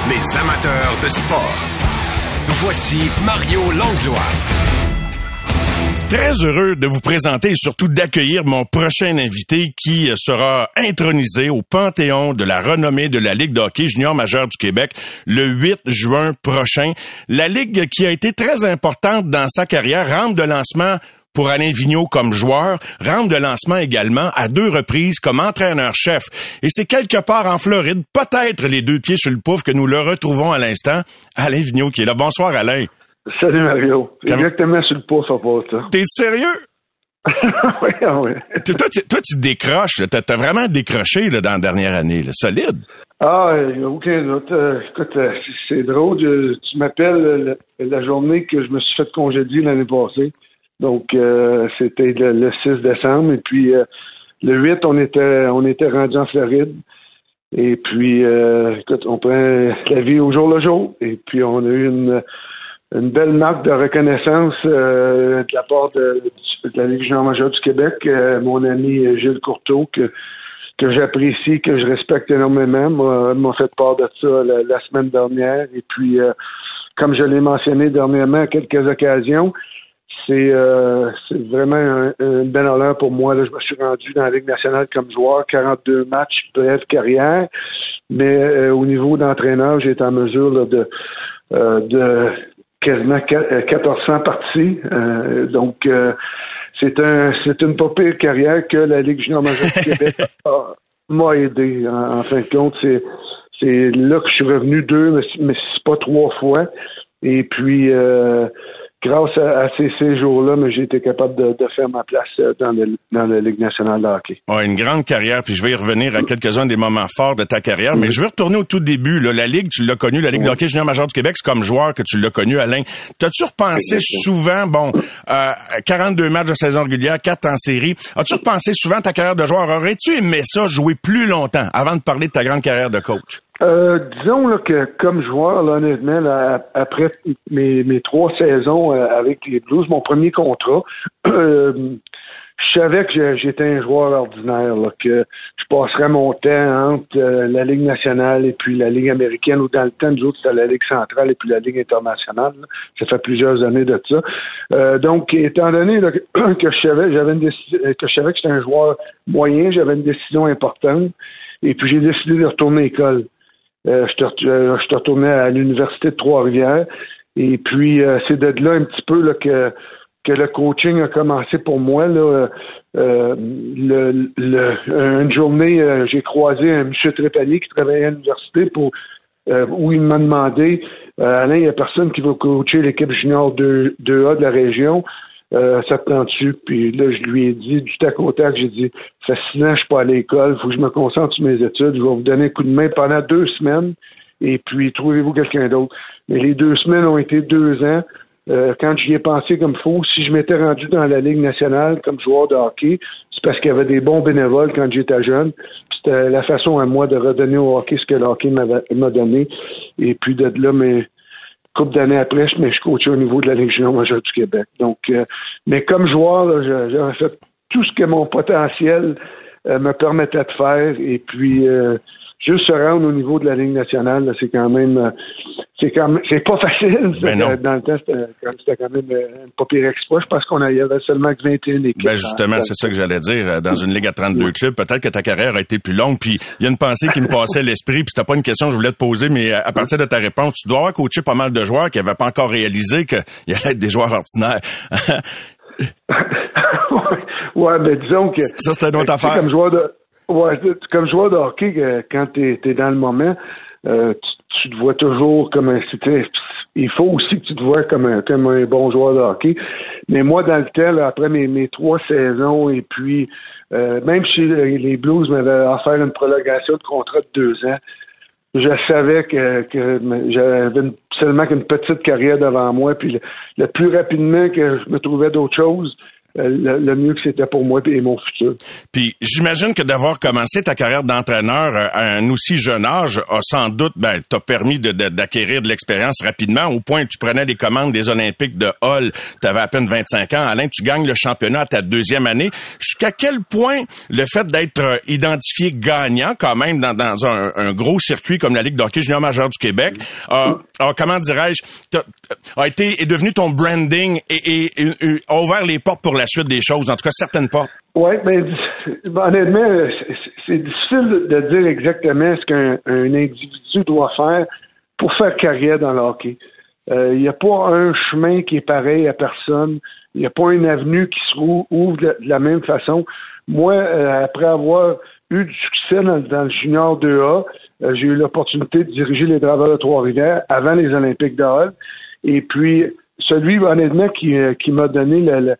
Speaker 2: les amateurs de sport. Voici Mario Langlois.
Speaker 3: Très heureux de vous présenter et surtout d'accueillir mon prochain invité qui sera intronisé au Panthéon de la renommée de la Ligue de hockey junior majeure du Québec le 8 juin prochain. La Ligue qui a été très importante dans sa carrière, rampe de lancement pour Alain Vigneault comme joueur, rampe de lancement également à deux reprises comme entraîneur-chef. Et c'est quelque part en Floride, peut-être les deux pieds sur le pouf, que nous le retrouvons à l'instant. Alain Vigneault qui est là. Bonsoir Alain.
Speaker 8: Salut Mario.
Speaker 3: Comment-
Speaker 8: Exactement sur le pouce, on passe ça.
Speaker 3: T'es sérieux?
Speaker 8: oui, ah oui.
Speaker 3: Toi, toi, tu, toi, tu décroches. là. T'as, t'as vraiment décroché là, dans la dernière année. Là. Solide.
Speaker 8: Ah, il n'y a aucun doute. Euh, écoute, euh, c'est- drôle. je- tu m'appelles la, la journée que je me suis fait congédier l'année passée. Donc, euh, c'était le, le 6 décembre. Et puis, le 8, on était, on était rendu en Floride. Et puis, écoute, on prend la vie au jour le jour. Et puis, on a eu une, une belle marque de reconnaissance euh, de la part de, la Ligue junior majeure du Québec. Euh, mon ami Gilles Courteau, que que j'apprécie, que je respecte énormément, m'a fait part de ça la, semaine dernière. Et puis, euh, comme je l'ai mentionné dernièrement à quelques occasions, c'est euh, c'est vraiment un, un bel honneur pour moi. Là, je me suis rendu dans la Ligue nationale comme joueur, 42 matchs, brève carrière. Mais euh, au niveau d'entraîneur, j'ai été en mesure là, de, euh, de quasiment qua- euh, 1400 parties. Euh, donc, euh, c'est un c'est une pas pire carrière que la Ligue junior majeure du Québec m'a aidé. En, en fin de compte, c'est c'est là que je suis revenu deux, mais, mais c'est pas trois fois. Et puis, euh, grâce à, à ces séjours-là, mais j'ai été capable de, de faire ma place euh, dans, le, dans la Ligue nationale de hockey.
Speaker 3: Ouais, une grande carrière, puis je vais y revenir à quelques-uns des moments forts de ta carrière, mais je veux retourner au tout début. Là. La Ligue, tu l'as connue, la Ligue de hockey junior majeur du Québec, c'est comme joueur que tu l'as connu, Alain. T'as-tu repensé souvent, bon, euh, 42 matchs de saison régulière, 4 en série, as-tu repensé souvent à ta carrière de joueur? Aurais-tu aimé ça, jouer plus longtemps, avant de parler de ta grande carrière de coach?
Speaker 8: Euh, disons là, que comme joueur, là, honnêtement, là, après mes, trois saisons euh, avec les Blues, mon premier contrat, euh, je savais que j'étais un joueur ordinaire, là, que je passerais mon temps entre euh, la Ligue nationale et puis la Ligue américaine, ou dans le temps, nous autres, c'était la Ligue centrale et puis la Ligue internationale. là. Ça fait plusieurs années de ça. Euh, donc, étant donné là, que, je savais, j'avais une décision, que je savais que j'étais un joueur moyen, j'avais une décision importante, et puis j'ai décidé de retourner à l'école. Euh, je, te, euh, je te retournais à l'université de Trois-Rivières. Et puis, euh, c'est de là un petit peu là, que, que le coaching a commencé pour moi. Là, euh, le, le, une journée, euh, j'ai croisé un monsieur Trépanier qui travaillait à l'université pour euh, où il m'a demandé Alain, il n'y a personne qui va coacher l'équipe junior 2, 2A de la région. Ça te tente-tu? Puis là, je lui ai dit du tac au tac, j'ai dit Fascinant, je suis pas à l'école, faut que je me concentre sur mes études, je vais vous donner un coup de main pendant deux semaines et puis trouvez-vous quelqu'un d'autre. Mais les deux semaines ont été deux ans. Euh, quand j'y ai pensé comme faux, si je m'étais rendu dans la Ligue nationale comme joueur de hockey, c'est parce qu'il y avait des bons bénévoles quand j'étais jeune. C'était la façon à moi de redonner au hockey ce que le hockey m'a donné. Et puis de là, mais couple d'années après, je, mais je coachais au niveau de la junior majeure du Québec. Donc, euh, mais comme joueur, j'avais fait tout ce que mon potentiel euh, me permettait de faire. Et puis, juste se rendre au niveau de la Ligue nationale, c'est quand même euh, c'est quand même c'est pas facile.
Speaker 3: Ben
Speaker 8: dans le temps, c'était quand même euh, un pas pire exploit. Je pense qu'on avait seulement que 21 équipes.
Speaker 3: Ben justement, c'est ça que j'allais dire. Dans une ligue à 32 clubs, peut-être que ta carrière a été plus longue. Puis il y a une pensée qui me passait l'esprit. Puis c'était pas une question que je voulais te poser, mais à partir de ta réponse, tu dois avoir coaché pas mal de joueurs qui n'avaient pas encore réalisé qu'il y allait être des joueurs ordinaires.
Speaker 8: ouais, ben disons que
Speaker 3: ça c'était une autre affaire.
Speaker 8: Comme joueur de Ouais, comme joueur de hockey, quand tu es, dans le moment, euh, tu, te vois toujours comme un. Il faut aussi que tu te vois comme un, comme un bon joueur de hockey. Mais moi, dans le temps, après mes, mes trois saisons, et puis euh, même si les Blues m'avaient offert une prolongation de contrat de deux ans, je savais que, j'avais seulement qu'une petite carrière devant moi. Puis le plus rapidement que je me trouvais d'autres choses, euh, le, mieux que c'était pour moi et mon futur.
Speaker 3: Puis j'imagine que d'avoir commencé ta carrière d'entraîneur euh, à un aussi jeune âge a sans doute ben, t'a permis d'acquérir de, l'expérience rapidement au point où tu prenais les commandes des Olympiques de Hall. Tu avais à peine 25 ans. Alain, tu gagnes le championnat à ta deuxième année. Jusqu'à quel point le fait d'être euh, identifié gagnant quand même dans, un, gros circuit comme la Ligue d'hockey junior majeur du Québec a, comment dirais-je, a été est devenu ton branding et, et, et a ouvert les portes pour la suite des choses, en tout cas certaines portes.
Speaker 8: Oui, mais ben, honnêtement, c'est difficile de dire exactement ce qu'un individu doit faire pour faire carrière dans le hockey. Euh, il n'y a pas un chemin qui est pareil à personne. Il n'y a pas une avenue qui se ouvre de, la même façon. Moi, euh, après avoir eu du succès dans, le junior 2A, euh, j'ai eu l'opportunité de diriger les Draveurs de Trois-Rivières avant les Olympiques de. Et puis, celui, honnêtement, qui, qui m'a donné le,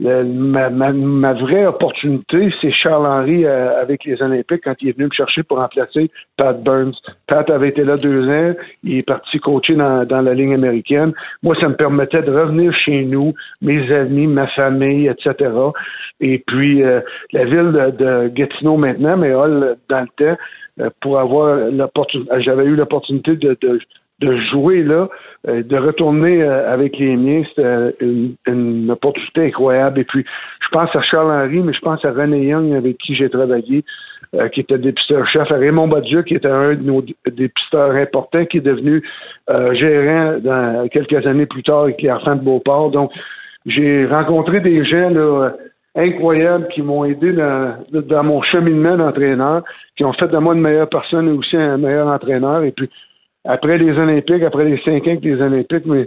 Speaker 8: ma, ma, vraie opportunité, c'est Charles-Henri euh, avec les Olympiques quand il est venu me chercher pour remplacer Pat Burns. Pat avait été là deux ans, il est parti coacher dans, dans la ligne américaine. Moi, ça me permettait de revenir chez nous, mes amis, ma famille, etc. Et puis, euh, la ville de, de, Gatineau maintenant, mais dans le temps, euh, pour avoir l'opportunité, j'avais eu l'opportunité de, de de jouer là, euh, de retourner euh, avec les miens, c'était une, opportunité incroyable. Et puis, je pense à Charles Henry, mais je pense à René Young avec qui j'ai travaillé, euh, qui était dépisteur-chef, à Raymond Badieu, qui était un de nos dépisteurs importants, qui est devenu gérant dans, quelques années plus tard avec les enfants de Beauport. Donc, j'ai rencontré des gens là, incroyables qui m'ont aidé dans, dans mon cheminement d'entraîneur, qui ont fait de moi une meilleure personne et aussi un meilleur entraîneur. Et puis, après les Olympiques, après les cinq ans Olympiques, mais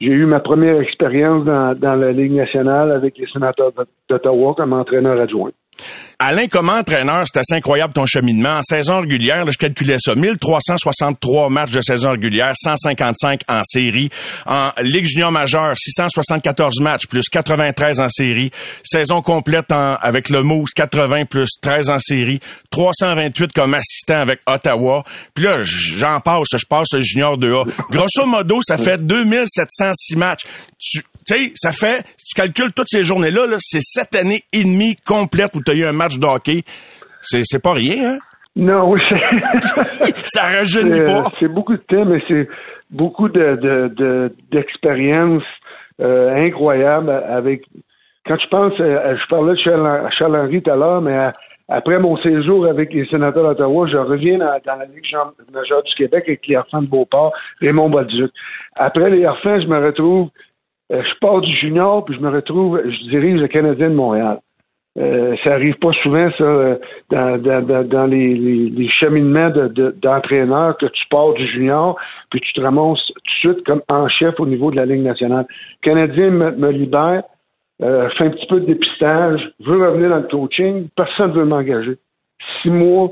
Speaker 8: j'ai eu ma première expérience dans, dans la Ligue nationale avec les sénateurs d'Ottawa comme entraîneur adjoint.
Speaker 3: Alain, comme entraîneur, c'est assez incroyable ton cheminement. En saison régulière, là, je calculais ça, 1363 matchs de saison régulière, 155 en série. En Ligue junior majeure, 674 matchs, plus 93 en série. Saison complète en, avec le Moose, 80 plus 13 en série. 328 comme assistant avec Ottawa. Puis là, j'en passe, je passe le junior 2A. Grosso modo, ça fait 2706 matchs. Tu sais, ça fait, si tu calcules toutes ces journées-là, -là, c'est sept années et demie complètes où tu as eu un match de hockey. C'est, c'est pas rien, hein?
Speaker 8: Non, oui,
Speaker 3: ça rajeunit pas.
Speaker 8: C'est beaucoup de temps, mais c'est beaucoup de, de, d'expérience euh, incroyable avec. Quand je pense, euh, je parlais de Charles, Henry tout à l'heure, mais après mon séjour avec les sénateurs d'Ottawa, je reviens dans, la Ligue majeure du Québec avec les enfants de Beauport, Raymond Bolduc. Après les enfants, je me retrouve euh, je pars du junior, puis je me retrouve, je dirige le Canadien de Montréal. Euh, ça arrive pas souvent, ça, euh, dans, dans, dans les, les, cheminements d'entraîneurs, que tu pars du junior, puis tu te ramasses tout de suite comme en chef au niveau de la Ligue nationale. Le Canadien me, libère, euh, fait un petit peu de dépistage, veut revenir dans le coaching, personne ne veut m'engager. Six mois,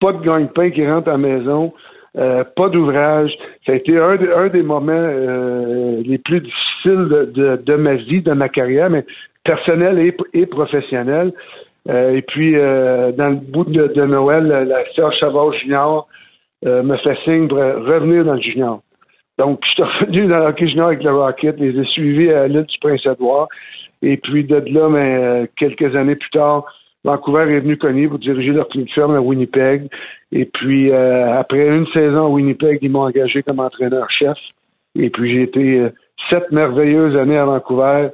Speaker 8: pas de gagne-pain qui rentre à la maison, euh, pas d'ouvrage. Ça a été un, un des moments euh, les plus difficiles de, de, ma vie, de ma carrière, mais personnelle et, et professionnelle. Euh, et puis, dans le bout de, de Noël, la sœur Chavard Junior me fait signe pour revenir dans le junior. Donc, je suis revenu dans le junior avec le Rocket, les ai suivis à l'île du Prince-Édouard. Et puis, de là, mais, quelques années plus tard, Vancouver est venu cogner pour diriger leur club ferme à Winnipeg. Et puis, euh, après une saison à Winnipeg, ils m'ont engagé comme entraîneur-chef. Et puis, j'ai été euh, sept merveilleuses années à Vancouver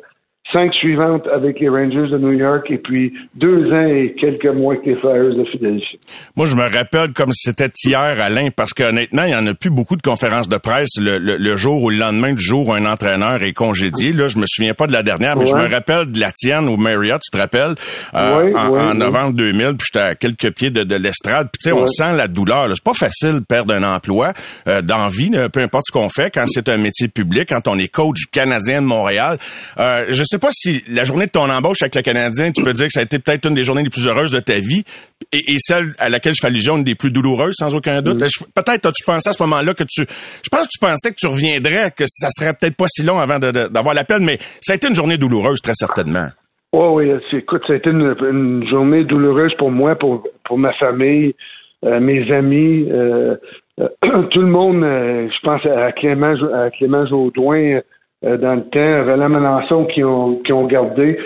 Speaker 8: cinq suivantes avec les Rangers de New York et puis deux ans et quelques mois avec les Flyers de Philadelphie.
Speaker 3: Moi, je me rappelle comme si c'était hier, Alain, parce qu'honnêtement, il y en a plus beaucoup de conférences de presse le, le, jour ou le lendemain du jour où un entraîneur est congédié. Là, je me souviens pas de la dernière, mais je me rappelle de la tienne au Marriott, tu te rappelles, euh, en, novembre 2000, puis j'étais à quelques pieds de, de l'estrade. Puis tu sais, on sent la douleur. C'est pas facile de perdre un emploi euh, d'envie, peu importe ce qu'on fait, quand c'est un métier public, quand on est coach canadien de Montréal. Euh, je sais pas si la journée de ton embauche avec le Canadien, tu peux dire que ça a été peut-être une des journées les plus heureuses de ta vie et, celle à laquelle je fais allusion, une des plus douloureuses, sans aucun doute. Peut-être as-tu pensé à ce moment-là que tu... Je pense que tu pensais que tu reviendrais, que ça serait peut-être pas si long avant d'avoir l'appel, mais ça a été une journée douloureuse, très certainement.
Speaker 8: Oui, oui. Écoute, ça a été une, journée douloureuse pour moi, pour, pour ma famille, euh, mes amis, euh, euh, tout le monde. je pense à Clément, à Clément Jaudoin, dans le temps, Roland Melançon qui ont, qui ont gardé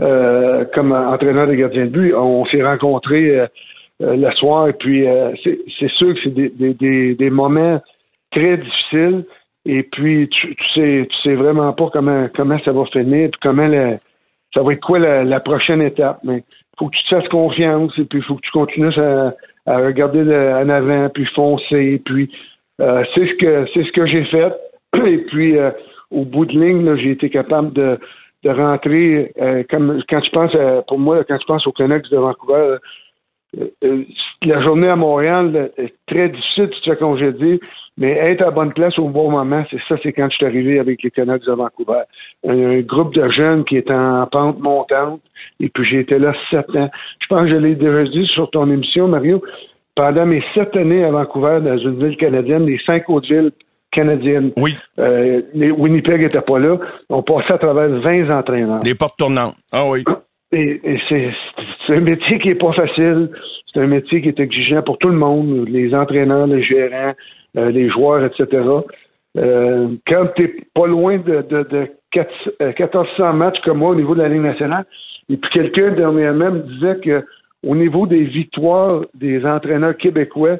Speaker 8: euh, comme entraîneur de gardien de but. On s'est rencontrés euh, le soir et puis c'est sûr que c'est des, des, des, moments très difficiles. Et puis tu, tu, sais tu sais vraiment pas comment comment ça va finir puis comment ça va être quoi la, prochaine étape. Mais faut que tu te fasses confiance et puis faut que tu continues à, à regarder en avant puis foncer puis c'est ce que c'est ce que j'ai fait. Et puis au bout de ligne, j'ai été capable de, rentrer. Euh, comme quand penses, pour moi, quand tu penses au Canucks de Vancouver, euh, euh, la journée à Montréal est très difficile, tu te fais congédier, mais être à bonne place au bon moment, c'est ça, c'est quand je suis arrivé avec les Canucks de Vancouver. Un, groupe de jeunes qui est en pente montante, et puis j'ai été là sept ans. Je pense que je l'ai déjà dit sur ton émission, Mario. Pendant mes sept années à Vancouver, dans une ville canadienne, les cinq autres villes canadienne.
Speaker 3: Oui.
Speaker 8: Euh, Winnipeg n'était pas là. On passait à travers 20 entraîneurs.
Speaker 3: Des portes tournantes. Ah oui.
Speaker 8: Et, c'est un métier qui est pas facile. C'est un métier qui est exigeant pour tout le monde, les entraîneurs, les gérants, euh, les joueurs, etc. Euh, quand tu n'es pas loin de, de, 1400 matchs comme moi au niveau de la Ligue nationale, et puis quelqu'un dernièrement me disait que au niveau des victoires des entraîneurs québécois,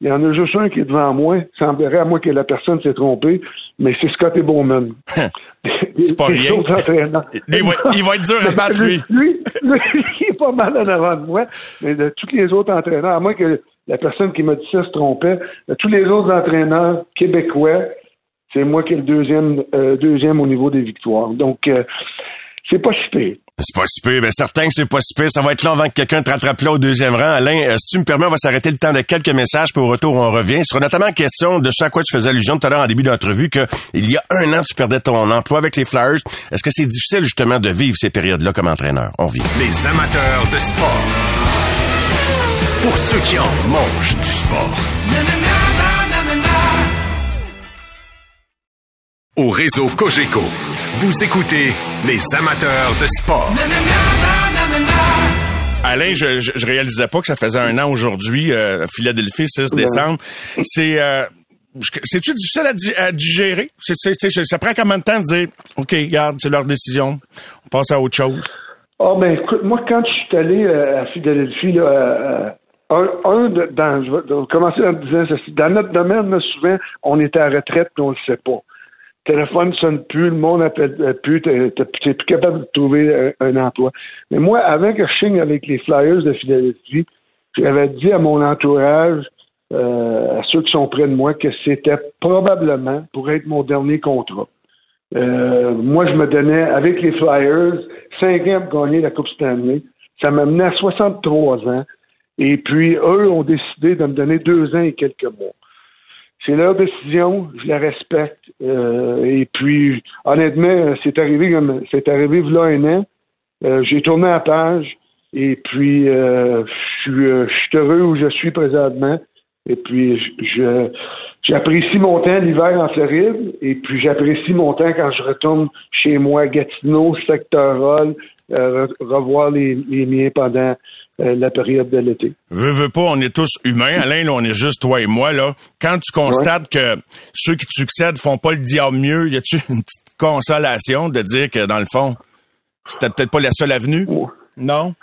Speaker 8: il y en a juste un qui est devant moi. Il semblerait à moi que la personne s'est trompée, mais c'est Scotty Bowman.
Speaker 3: c'est pas rien. il, va, être dur à battre, lui.
Speaker 8: lui. il est pas mal en avant de moi, mais de tous les autres entraîneurs, à moins que la personne qui m'a dit ça se trompait, de tous les autres entraîneurs québécois, c'est moi qui est le deuxième, euh, deuxième au niveau des victoires. Donc, euh, c'est pas si
Speaker 3: c'est pas si peu. Ben, certain que c'est pas si peu. Ça va être long avant que quelqu'un te rattrape là au deuxième rang. Alain, euh, si tu me permets, on va s'arrêter le temps de quelques messages, puis au retour, on revient. Ce sera notamment question de ce à quoi tu faisais allusion tout à l'heure en début d'entrevue, que il y a un an, tu perdais ton emploi avec les Flyers. Est-ce que c'est difficile, justement, de vivre ces périodes-là comme entraîneur? On vit.
Speaker 2: Les amateurs de sport. Pour ceux qui en mangent du sport. Au réseau Cogeco, vous écoutez les amateurs de sport.
Speaker 3: Alain, je, je, réalisais pas que ça faisait un an aujourd'hui, euh, Philadelphie, 6 décembre. C'est euh, c'est-tu difficile à, digérer? ça prend combien de temps de dire, OK, regarde, c'est leur décision, on passe à autre chose?
Speaker 8: Oh, ben, écoute, moi, quand je suis allé euh, à Philadelphie, là, euh, un, un de, dans, je vais commencer en disant ceci. Dans notre domaine, souvent, on est à retraite et on le sait pas téléphone ne sonne plus, le monde n'appelle euh, plus, tu n'es plus capable de trouver euh, un, emploi. Mais moi, avant que je signe avec les Flyers de Philadelphie, j'avais dit à mon entourage, euh, à ceux qui sont près de moi, que c'était probablement pour être mon dernier contrat. moi, je me donnais, avec les Flyers, cinq ans pour gagner la Coupe Stanley. Ça m'a mené à 63 ans. Et puis, eux ont décidé de me donner deux ans et quelques mois. C'est leur décision, je la respecte. Euh, et puis, honnêtement, c'est arrivé comme c'est arrivé là un an. Euh, j'ai tourné la page et puis euh, je suis suis heureux où je suis présentement. Et puis je j'apprécie mon temps l'hiver en Floride et puis j'apprécie mon temps quand je retourne chez moi, Gatineau, secteur Hall, revoir les, les miens pendant euh, la période de l'été.
Speaker 3: Veux, veux pas, on est tous humains. Alain, là, on est juste toi et moi, là. Quand tu constates que ceux qui te succèdent font pas le diable mieux, y a-tu une petite consolation de dire que, dans le fond, c'était peut-être pas la seule avenue? Non?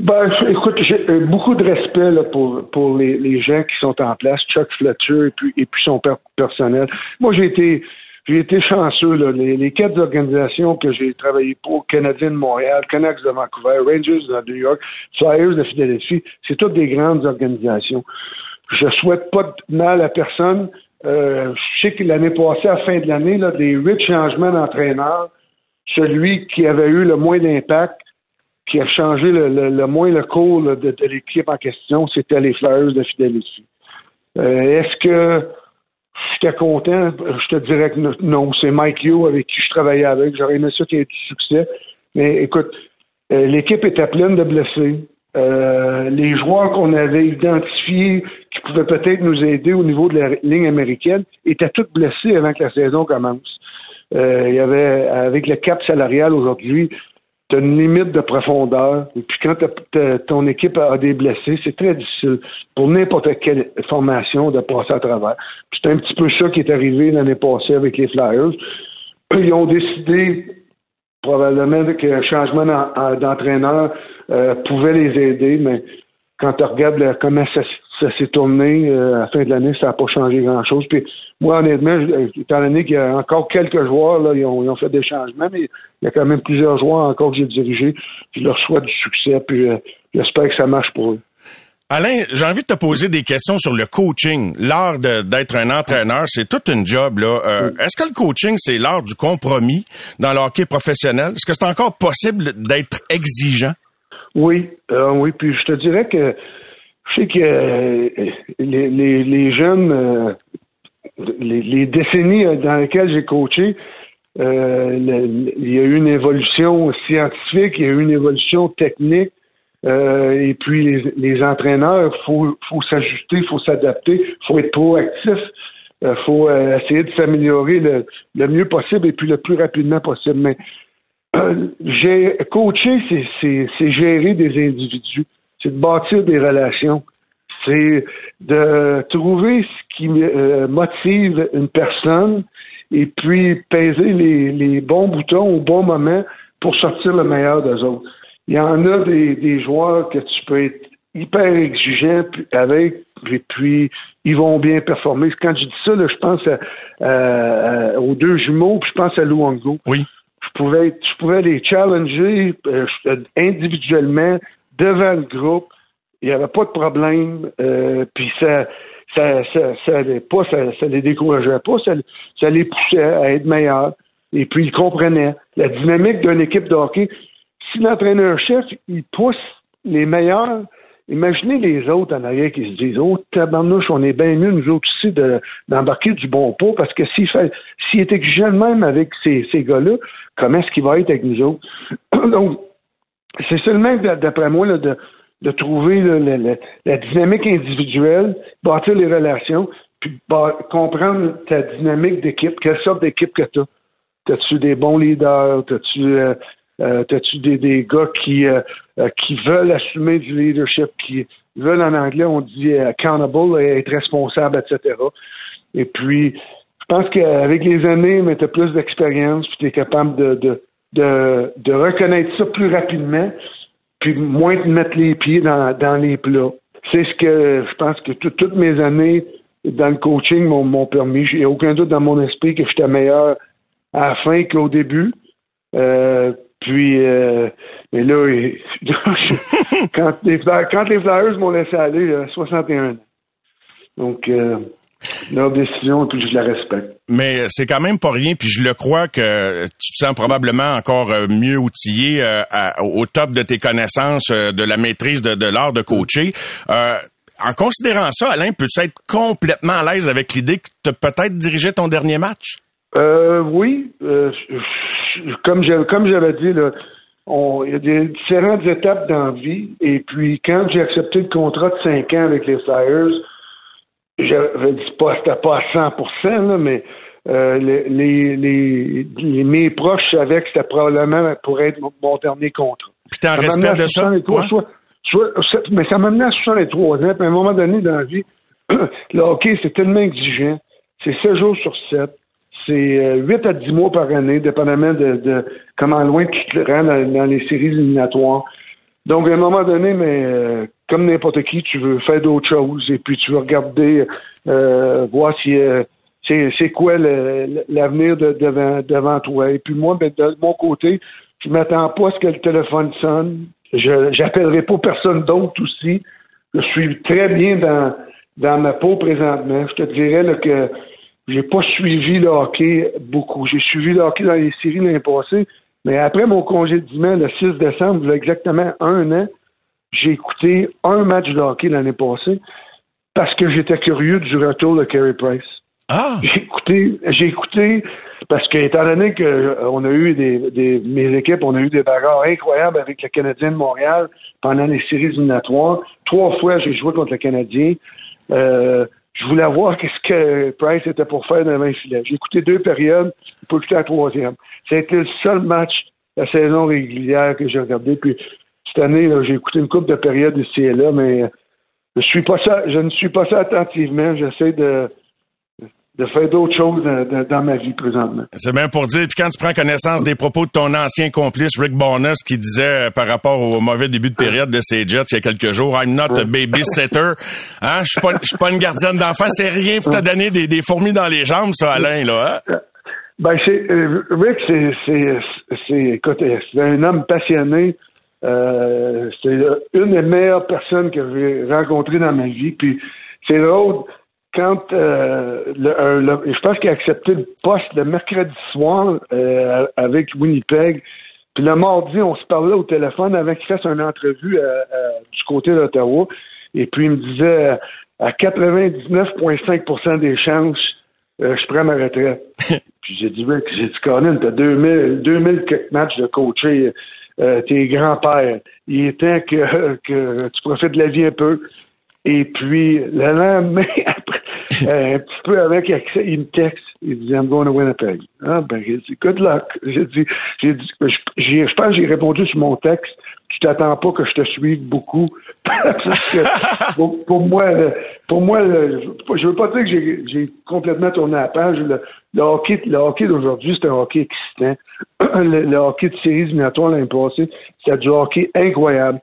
Speaker 8: Ben, écoute, j'ai beaucoup de respect là, pour, pour les, les, gens qui sont en place, Chuck Fletcher et puis, et puis son personnel. Moi, j'ai été j'ai été chanceux. Là. Les, quatre organisations que j'ai travaillé pour, Canadiens de Montréal, Canucks de Vancouver, Rangers de New York, Flyers de Philadelphie, c'est toutes des grandes organisations. Je souhaite pas de mal à personne. Euh, je sais que l'année passée, à la fin de l'année, là, des huit changements d'entraîneur, celui qui avait eu le moins d'impact, qui a changé le, moins le cours de, l'équipe en question, c'était les Flyers de Philadelphie. Euh, est-ce que J'étais content. Je te dirais que non, c'est Mike Yo avec qui je travaillais avec. J'aurais aimé ça qu'il y ait du succès. Mais écoute, euh, l'équipe était pleine de blessés. Euh, les joueurs qu'on avait identifiés qui pouvaient peut-être nous aider au niveau de la ligne américaine étaient tous blessés avant que la saison commence. Euh, il y avait, avec le cap salarial aujourd'hui, tu as une limite de profondeur. Et puis quand ton équipe a des blessés, c'est très difficile pour n'importe quelle formation de passer à travers. C'est un petit peu ça qui est arrivé l'année passée avec les Flyers. Ils ont décidé probablement que changement d'entraîneur euh, pouvait les aider, mais quand tu regardes comment ça, s'est tourné euh, à la fin de l'année, ça n'a pas changé grand-chose. Puis moi, honnêtement, étant donné qu'il y a encore quelques joueurs, là, ils, ont, fait des changements, mais il y a quand même plusieurs joueurs encore que j'ai dirigés. Je leur souhaite du succès, puis euh, j'espère que ça marche pour eux.
Speaker 3: Alain, j'ai envie de te poser des questions sur le coaching. L'art d'être un entraîneur, c'est tout une job. là. Euh, est-ce que le coaching, c'est l'art du compromis dans le hockey professionnel? Est-ce que c'est encore possible d'être exigeant?
Speaker 8: Oui, euh, oui. Puis je te dirais que je sais que euh, les, jeunes, les, décennies dans lesquelles j'ai coaché, il y a eu une évolution scientifique, il y a eu une évolution technique. Euh, et puis les, entraîneurs, faut faut s'ajuster, faut s'adapter, faut être proactif, euh, faut euh, essayer de s'améliorer le, mieux possible et puis le plus rapidement possible. Mais j'ai coaché, c'est gérer des individus, c'est de bâtir des relations, c'est de trouver ce qui motive une personne et puis peser les, les bons boutons au bon moment pour sortir le meilleur des autres il y en a des, joueurs que tu peux être hyper exigeant avec, et puis ils vont bien performer. Quand je dis ça, je pense aux deux jumeaux, puis je pense à Luongo.
Speaker 3: Oui.
Speaker 8: Je pouvais, je pouvais les challenger euh, individuellement devant le groupe. Il n'y avait pas de problème. Euh, puis ça, ça, ça, ça, pas, ça, ça les décourageait pas, ça, ça les poussait à être meilleurs. Et puis ils comprenaient la dynamique d'une équipe de hockey si l'entraîneur-chef, il pousse les meilleurs, imaginez les autres en arrière qui se disent Oh, tabarnouche, on est bien mieux, nous autres aussi, d'embarquer du bon pot, parce que s'il fait s'il est exigeant même avec ces, ces gars-là, comment est-ce qu'il va être avec nous autres? Donc, c'est seulement, d'après moi, là, de, de trouver la dynamique individuelle, bâtir les relations, puis comprendre ta dynamique d'équipe, quelle sorte d'équipe que tu as. T'as-tu des bons leaders? T'as-tu euh, euh, T'as-tu des, des gars qui, euh, euh, qui veulent assumer du leadership, qui veulent en anglais, on dit accountable, être responsable, etc. Et puis, je pense qu'avec les années, mais tu as plus d'expérience, puis tu es capable de, de, de, de, reconnaître ça plus rapidement, puis moins de mettre les pieds dans, dans les plats. C'est ce que je pense que toutes mes années dans le coaching m'ont permis. J'ai aucun doute dans mon esprit que j'étais meilleur à la fin qu'au début. Euh, puis, euh, mais là, quand, les, quand les Flyers m'ont laissé aller, à 61 ans. Donc, euh, leur décision, puis je la respecte.
Speaker 3: Mais c'est quand même pas rien, puis je le crois que tu te sens probablement encore euh, mieux outillé au top de tes connaissances, de la maîtrise de, de l'art de coacher en considérant ça, Alain, peux-tu être complètement à l'aise avec l'idée que tu peut-être dirigé ton dernier match?
Speaker 8: Euh, oui. Euh, comme j'avais dit, là, il y a des différentes étapes dans la vie. Et puis, quand j'ai accepté le contrat de 5 ans avec les Flyers, je dit pas, c'était pas à 100 là, mais euh, les, les, mes proches savaient que c'était probablement pour être mon, dernier contrat.
Speaker 3: Puis t'en respect de ça?
Speaker 8: mais ça m'amenait à 63 ans. Puis à un moment donné dans la vie, le hockey, c'est tellement exigeant. C'est 7 jours sur 7. C'est 8 euh, à 10 mois par année, dépendamment de, de comment loin tu te rends dans, les séries éliminatoires. Donc, à un moment donné, mais euh, comme n'importe qui, tu veux faire d'autres choses et puis tu veux regarder, euh, voir si c'est quoi l'avenir devant, devant toi. Et puis moi, ben, de mon côté, je m'attends pas à ce que le téléphone sonne. Je j'appellerai pas personne d'autre aussi. Je suis très bien dans, dans ma peau présentement. Je te dirais là, que j'ai pas suivi le hockey beaucoup. J'ai suivi le hockey dans les séries l'année passée, mais après mon congédiement le 6 décembre, il y a exactement un an, j'ai écouté un match de hockey l'année passée parce que j'étais curieux du retour de Carey Price.
Speaker 3: Ah!
Speaker 8: J'ai écouté, j'ai écouté, parce que étant donné que euh, on a eu des, des, mes équipes, on a eu des bagarres incroyables avec le Canadien de Montréal pendant les séries éliminatoires. Trois fois, j'ai joué contre le Canadien. Euh, je voulais voir qu'est-ce que Price était pour faire dans le filet. J'ai écouté deux périodes, pour écouter la troisième. C'était le seul match de la saison régulière que j'ai regardé. Puis cette année, j'ai écouté une coupe de périodes ici et là, mais je suis pas ça, je ne suis pas ça attentivement. J'essaie de de faire d'autres choses dans, ma vie présentement.
Speaker 3: C'est bien pour dire, puis quand tu prends connaissance des propos de ton ancien complice Rick Bonus qui disait euh, par rapport au mauvais début de période de ses Jets il y a quelques jours, I'm not a babysitter, hein, je suis pas, une gardienne d'enfant, c'est rien pour te donner des, des fourmis dans les jambes, ça, Alain, là. Hein?
Speaker 8: Ben, c'est, euh, Rick, c'est, c'est, c'est, écoute, c'est un homme passionné. Euh, c'est une des meilleures personnes que j'ai rencontrées dans ma vie. Puis c'est drôle, quand euh, je pense qu'il a accepté le poste le mercredi soir euh, avec Winnipeg. Puis le mardi, on se parlait au téléphone avec qu'il fasse une entrevue euh, du côté d'Ottawa. Et puis il me disait à 99,5% des chances, je prends ma retraite. puis j'ai dit, j'ai dit, Conan, t'as 2000, 2000 matchs de coacher tes grands-pères. Il est temps que, que tu profites de la vie un peu. Et puis, le lendemain, après, un petit peu avec accès, il me texte. Il dit, I'm going to Winnipeg. Ah, ben, j'ai dit, good luck. J'ai dit, j'ai dit, je pense j'ai répondu sur mon texte. Tu t'attends pas que je te suive beaucoup. Pour, moi, pour moi, je veux pas dire que j'ai complètement tourné la page. Le, hockey, le hockey d'aujourd'hui, c'est un hockey excitant. Le, hockey de séries éliminatoires l'année passée, c'était du hockey incroyable.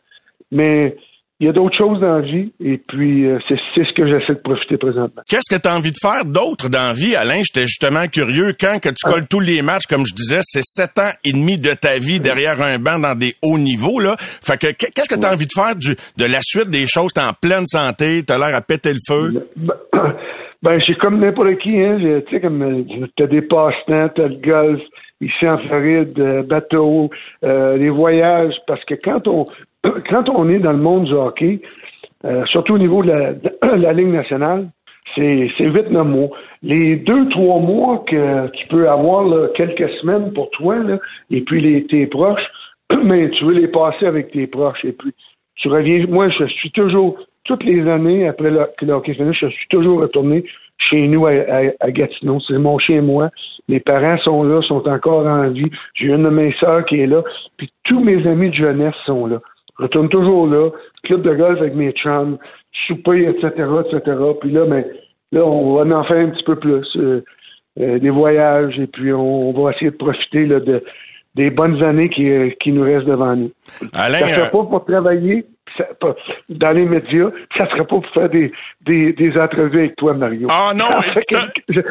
Speaker 8: Mais, il y a d'autres choses dans la vie et puis euh, c'est, ce que j'essaie de profiter présentement.
Speaker 3: Qu'est-ce que tu as envie de faire d'autre dans la vie, Alain? J'étais justement curieux. Quand que tu ah. colles tous les matchs, comme je disais, c'est sept ans et demi de ta vie derrière un banc dans des hauts niveaux. Là. Fait que qu'est-ce que tu as envie de faire du, de la suite des choses? T'es en pleine santé, t'as l'air à péter le feu.
Speaker 8: Ben, ben j'ai comme n'importe qui, hein. Tu sais, comme euh, t'as des passe-temps, t'as le golf, ici en Floride, euh, bateau, euh, les voyages, parce que quand on quand on est dans le monde du hockey, euh, surtout au niveau de la, la Ligue nationale, c'est vite neuf mois. Les deux, trois mois que tu peux avoir quelques semaines pour toi, là, et puis les, tes proches, mais tu veux les passer avec tes proches. Et puis tu reviens. Moi, je suis toujours, toutes les années après que le hockey fini, je suis toujours retourné chez nous à, Gatineau. C'est mon chez moi. Mes parents sont là, sont encore en vie. J'ai une de mes sœurs qui est là. Puis tous mes amis de jeunesse sont là. Je retourne toujours là, club de golf avec mes chums, souper, etc., etc. Puis là, mais ben, là, on va en faire un petit peu plus. Euh, euh, des voyages, et puis on, va essayer de profiter là, de, des bonnes années qui, euh, qui nous restent devant nous.
Speaker 3: Alain,
Speaker 8: ça ne pas pour travailler, dans les médias, ça serait pas pour faire des, des, des entrevues avec toi, Mario.
Speaker 3: Ah non,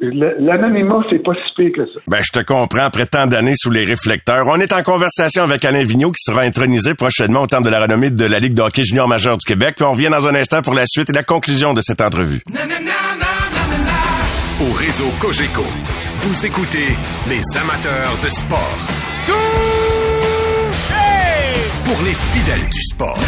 Speaker 8: l'anonymat, c'est pas si pire que ça.
Speaker 3: Ben, je te comprends, après tant d'années sous les réflecteurs. On est en conversation avec Alain Vigneault qui sera intronisé prochainement au terme de la renommée de la Ligue de hockey junior majeur du Québec. Puis on revient dans un instant pour la suite et la conclusion de cette entrevue.
Speaker 2: Au réseau Cogeco, vous écoutez les amateurs de sport pour les fidèles du sport.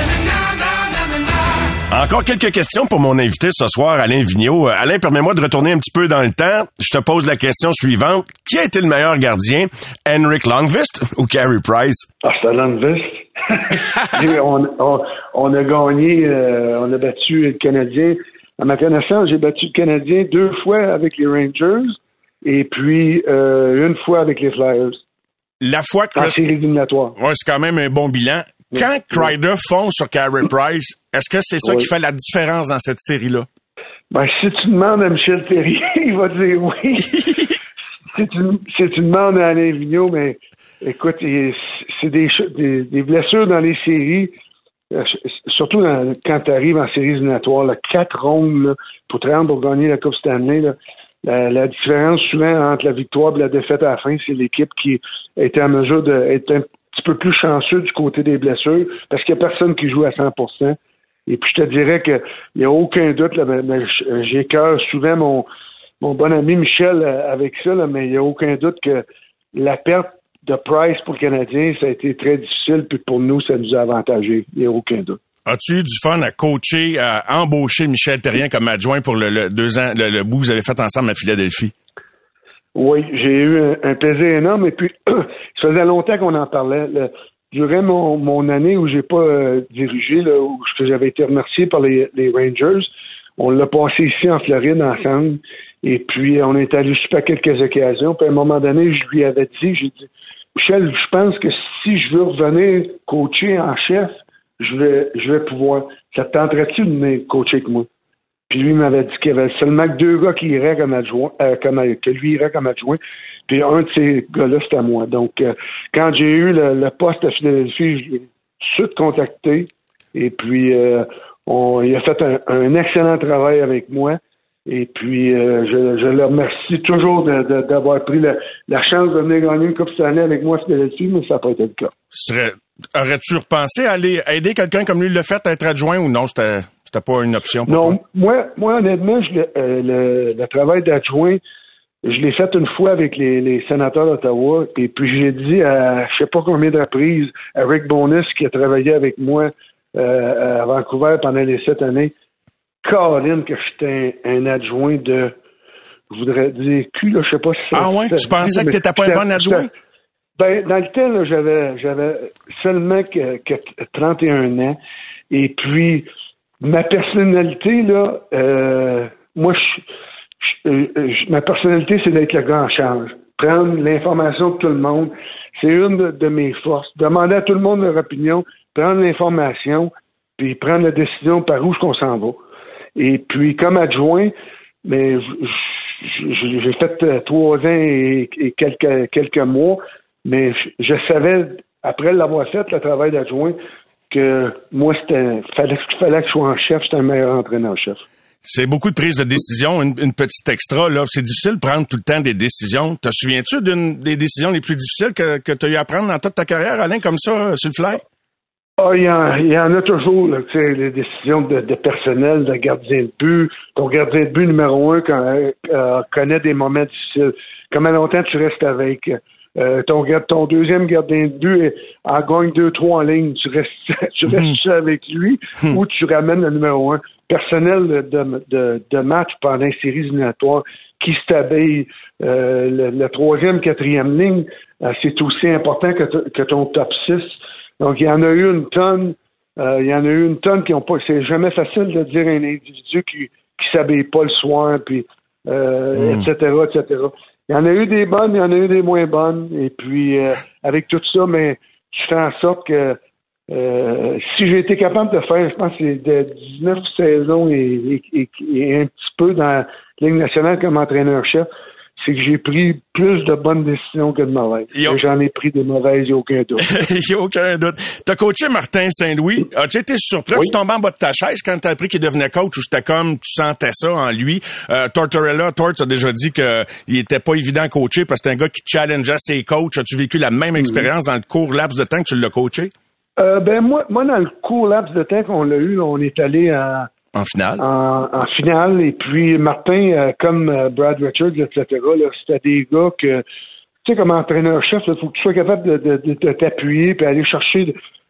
Speaker 3: Encore quelques questions pour mon invité ce soir, Alain Vigneault. Euh, Alain, permets-moi de retourner un petit peu dans le temps. Je te pose la question suivante. Qui a été le meilleur gardien, Henrik Longvist ou Carey Price?
Speaker 8: Ah, c'est Longvist. on, on, on, a gagné, euh, on a battu le Canadien. À ma connaissance, j'ai battu le Canadien deux fois avec les Rangers et puis euh, une fois avec les Flyers.
Speaker 3: La fois que...
Speaker 8: En série éliminatoire.
Speaker 3: Ouais, c'est quand même un bon bilan. Quand Crider fond sur Carey Price, est-ce que c'est ça
Speaker 8: Oui.
Speaker 3: qui fait la différence dans cette série-là?
Speaker 8: Ben, si tu demandes à Michel Terrier, il va dire oui. si, tu, si tu demandes à Alain Vigneault, mais écoute, c'est des, des, des blessures dans les séries, euh, surtout dans- quand tu arrives en séries éliminatoires, là, quatre rondes là, pour te rendre pour gagner la Coupe Stanley. Là, la, la différence souvent entre la victoire et la défaite à la fin, c'est l'équipe qui était en mesure d'être un petit peu plus chanceux du côté des blessures parce qu'il n'y a personne qui joue à 100% et puis je te dirais qu'il n'y a aucun doute, là, mais, mais j- j'écœure souvent mon, mon bon ami Michel euh, avec ça, là, mais il n'y a aucun doute que la perte de Price pour le Canadien, ça a été très difficile, puis pour nous, ça nous a avantagé. Il n'y a aucun doute.
Speaker 3: As-tu eu du fun à coacher, à embaucher Michel Terrien comme adjoint pour le, le deux ans, le, le bout que vous avez fait ensemble à Philadelphie?
Speaker 8: Oui, j'ai eu un, un plaisir énorme. Et puis, ça faisait longtemps qu'on en parlait. Durant mon, mon année où j'ai pas euh, dirigé, là, où j'avais été remercié par les, les Rangers, on l'a passé ici en Floride ensemble. Et puis, on est allé super quelques occasions. Puis, à un moment donné, je lui avais dit, j'ai dit, Michel, je pense que si je veux revenir coacher en chef, je vais, je vais pouvoir. Ça te tenterait-tu de venir coacher avec moi? Puis lui m'avait dit qu'il y avait seulement deux gars qui iraient comme adjoint, euh, comme, que lui irait comme adjoint. Puis un de ces gars-là, c'était moi. Donc, euh, quand j'ai eu le, poste à Philadelphie, je l'ai tout contacté. Et puis, euh, il a fait un, excellent travail avec moi. Et puis, euh, je, le remercie toujours d'avoir pris la, chance de venir gagner une Coupe Stanley avec moi à Philadelphie, mais ça n'a pas été le cas.
Speaker 3: Aurais-tu repensé à aller aider quelqu'un comme lui le fait à être adjoint ou non? C'était, c'était pas une option pour
Speaker 8: Non,
Speaker 3: toi?
Speaker 8: moi, moi honnêtement, je euh, le, le travail d'adjoint, je l'ai fait une fois avec les, les sénateurs d'Ottawa, et puis j'ai dit à je sais pas combien de reprises à Rick Bonus qui a travaillé avec moi euh, à Vancouver pendant les sept années, Colin, que j'étais un, un adjoint de je voudrais dire cul, là, je sais pas si ça-
Speaker 3: Ah ouais?
Speaker 8: ça
Speaker 3: Tu pensais
Speaker 8: dit,
Speaker 3: que
Speaker 8: mais
Speaker 3: t'étais pas un bon adjoint?
Speaker 8: Ben, dans le temps, j'avais, j'avais seulement que, que 31 ans. Et puis, ma personnalité, là, euh, moi, je, euh, je- ma personnalité, c'est d'être le gars en charge. Prendre l'information de tout le monde. C'est une de, mes forces. Demander à tout le monde leur opinion, prendre l'information, puis prendre la décision par où qu'on s'en va. Et puis, comme adjoint, mais j'ai fait euh, trois ans et, et quelques, quelques mois, mais je savais, après l'avoir fait, le travail d'adjoint, que moi, c'était fallait, fallait que je sois en chef, j'étais un meilleur entraîneur-chef.
Speaker 3: C'est beaucoup de prise de décision. Une, une petite extra, là. C'est difficile de prendre tout le temps des décisions. Te souviens-tu d'une des décisions les plus difficiles que, que tu as eu à prendre dans toute ta carrière, Alain, comme ça, euh, sur le fly?
Speaker 8: Ah, il y, en, il y en a toujours, là, tu sais, les décisions de, de personnel, de gardien de but. Ton gardien de but numéro un quand, euh, connaît des moments difficiles. Comment longtemps tu restes avec? Euh, ton, ton deuxième gardien de but en gagne deux, trois en ligne. Tu restes, tu restes seul avec lui ou tu ramènes le numéro un. Personnel de, de, de, match pendant les séries éliminatoires qui s'habille. Euh, le, le troisième, quatrième ligne, euh, c'est aussi important que, que ton top 6. Donc, il y en a eu une tonne. euh, il y en a eu une tonne qui ont pas. C'est jamais facile de dire à un individu qui qui s'habille pas le soir, puis euh, etc., etc. Il y en a eu des bonnes, il y en a eu des moins bonnes. Et puis, euh, avec tout ça, mais tu fais en sorte que euh, si j'ai été capable de faire, je pense, de 19 saisons et un petit peu dans la Ligue nationale comme entraîneur-chef, c'est que j'ai pris plus de bonnes décisions que de mauvaises. Et J'en ai pris des mauvaises, il n'y a aucun doute.
Speaker 3: Il n'y a aucun doute. T'as coaché Martin Saint-Louis. As-tu été surpris?
Speaker 8: Oui.
Speaker 3: Tu tombais en bas de ta chaise quand t'as appris qu'il devenait coach ou c'était comme tu sentais ça en lui? Euh, Tortorella, Torts a déjà dit qu'il était pas évident à coacher parce que c'est un gars qui challengeait ses coachs. As-tu vécu la même expérience dans le court laps de temps que tu l'as coaché?
Speaker 8: Euh, ben moi, moi, dans le court laps de temps qu'on l'a eu, on est allé à,
Speaker 3: En finale?
Speaker 8: en, finale. Et puis, Martin, euh, comme euh, Brad Richards, etc., c'était des gars que, tu sais, comme entraîneur-chef, il faut que tu sois capable de, t'appuyer puis aller chercher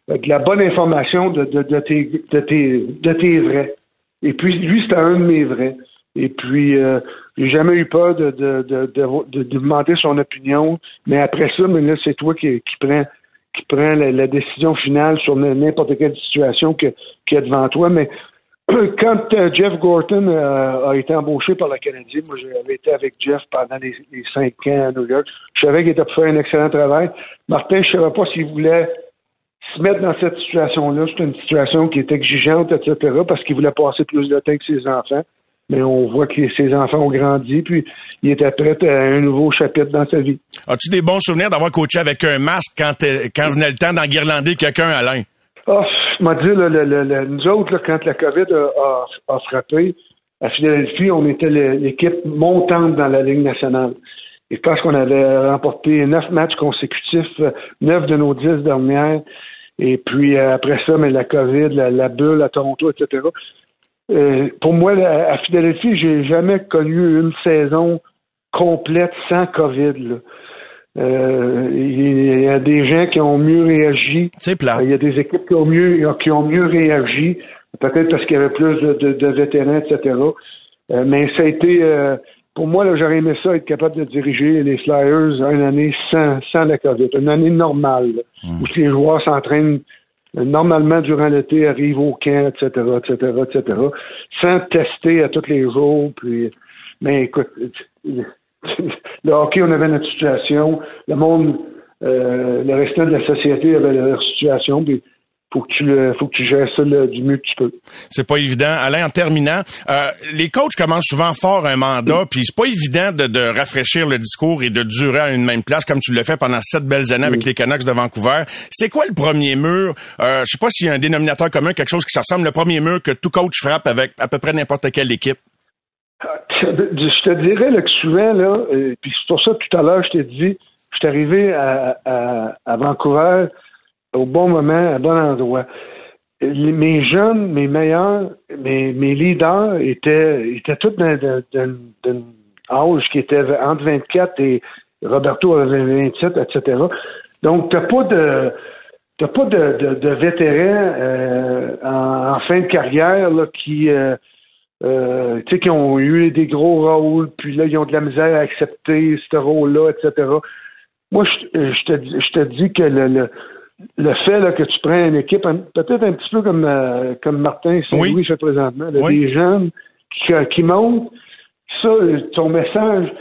Speaker 8: de la bonne information de, tes, vrais. Et puis, lui, c'était un de mes vrais. Et puis, euh, j'ai jamais eu peur de, de, de, de, demander son opinion. Mais après ça, mais là, c'est toi qui, prends qui la, décision finale sur n'importe quelle situation que, qui est devant toi. Mais quand euh, Jeff Gorton euh, a été embauché par la Canadien, moi j'avais été avec Jeff pendant les, cinq ans à New York, je savais qu'il était pour faire un excellent travail. Martin, je ne savais pas s'il voulait se mettre dans cette situation-là. C'est une situation qui est exigeante, etc., parce qu'il voulait passer plus de temps que ses enfants mais on voit que ses enfants ont grandi, puis il était prêt à un nouveau chapitre dans sa vie.
Speaker 3: As-tu des bons souvenirs d'avoir coaché avec un masque quand, quand venait le temps d'enguirlander quelqu'un, Alain?
Speaker 8: Ah, je m'as dit, nous autres, quand la COVID a, frappé, à Philadelphie, on était l'équipe montante dans la Ligue nationale. Et pense qu'on avait remporté neuf matchs consécutifs, neuf de nos dix dernières. Et puis après ça, mais la COVID, la, bulle à Toronto, etc. Euh, pour moi, à Philadelphie, j'ai jamais connu une saison complète sans COVID. Euh, il y a des gens qui ont mieux réagi.
Speaker 3: C'est plat.
Speaker 8: Il y a des équipes qui ont mieux, qui ont mieux réagi. Peut-être parce qu'il y avait plus de, vétérans, etc. Euh, mais ça a été, pour moi, j'aurais aimé ça être capable de diriger les Flyers une année sans, sans la COVID, une année normale, hmm. où les joueurs s'entraînent normalement durant l'été arrive au camp, etc., etc., etc., sans tester à tous les jours. Puis, mais écoute, le hockey, on avait notre situation. Le monde, euh, le restant de la société avait leur situation. Puis, faut que tu faut que tu gères ça du mieux que tu peux.
Speaker 3: C'est pas évident. Alain, en terminant, euh, les coachs commencent souvent fort un mandat, puis c'est pas évident de, rafraîchir le discours et de durer à une même place comme tu l'as fait pendant sept belles années avec les Canucks de Vancouver. C'est quoi le premier mur? Euh, je sais pas s'il y a un dénominateur commun, quelque chose qui se ressemble, le premier mur que tout coach frappe avec à peu près n'importe quelle équipe.
Speaker 8: Je te dirais là, que souvent, là, euh, puis c'est pour ça tout à l'heure, je t'ai dit, je suis arrivé à, Vancouver, au bon moment, à bon endroit. mes jeunes, mes meilleurs, mes, mes leaders étaient, étaient tous d'un âge qui était entre 24 et Roberto avait 27, etc. Donc, tu n'as pas de. T'as pas de, de, vétérans euh, en, fin de carrière là, qui, euh, euh, qui ont eu des gros rôles, puis là, ils ont de la misère à accepter ce rôle-là, etc. Moi, je, je, te, je te dis que le, le fait là, que tu prends une équipe, peut-être un petit peu comme, euh, comme Martin Saint-Louis fait présentement, des jeunes qui, qui montent, ça, ton message,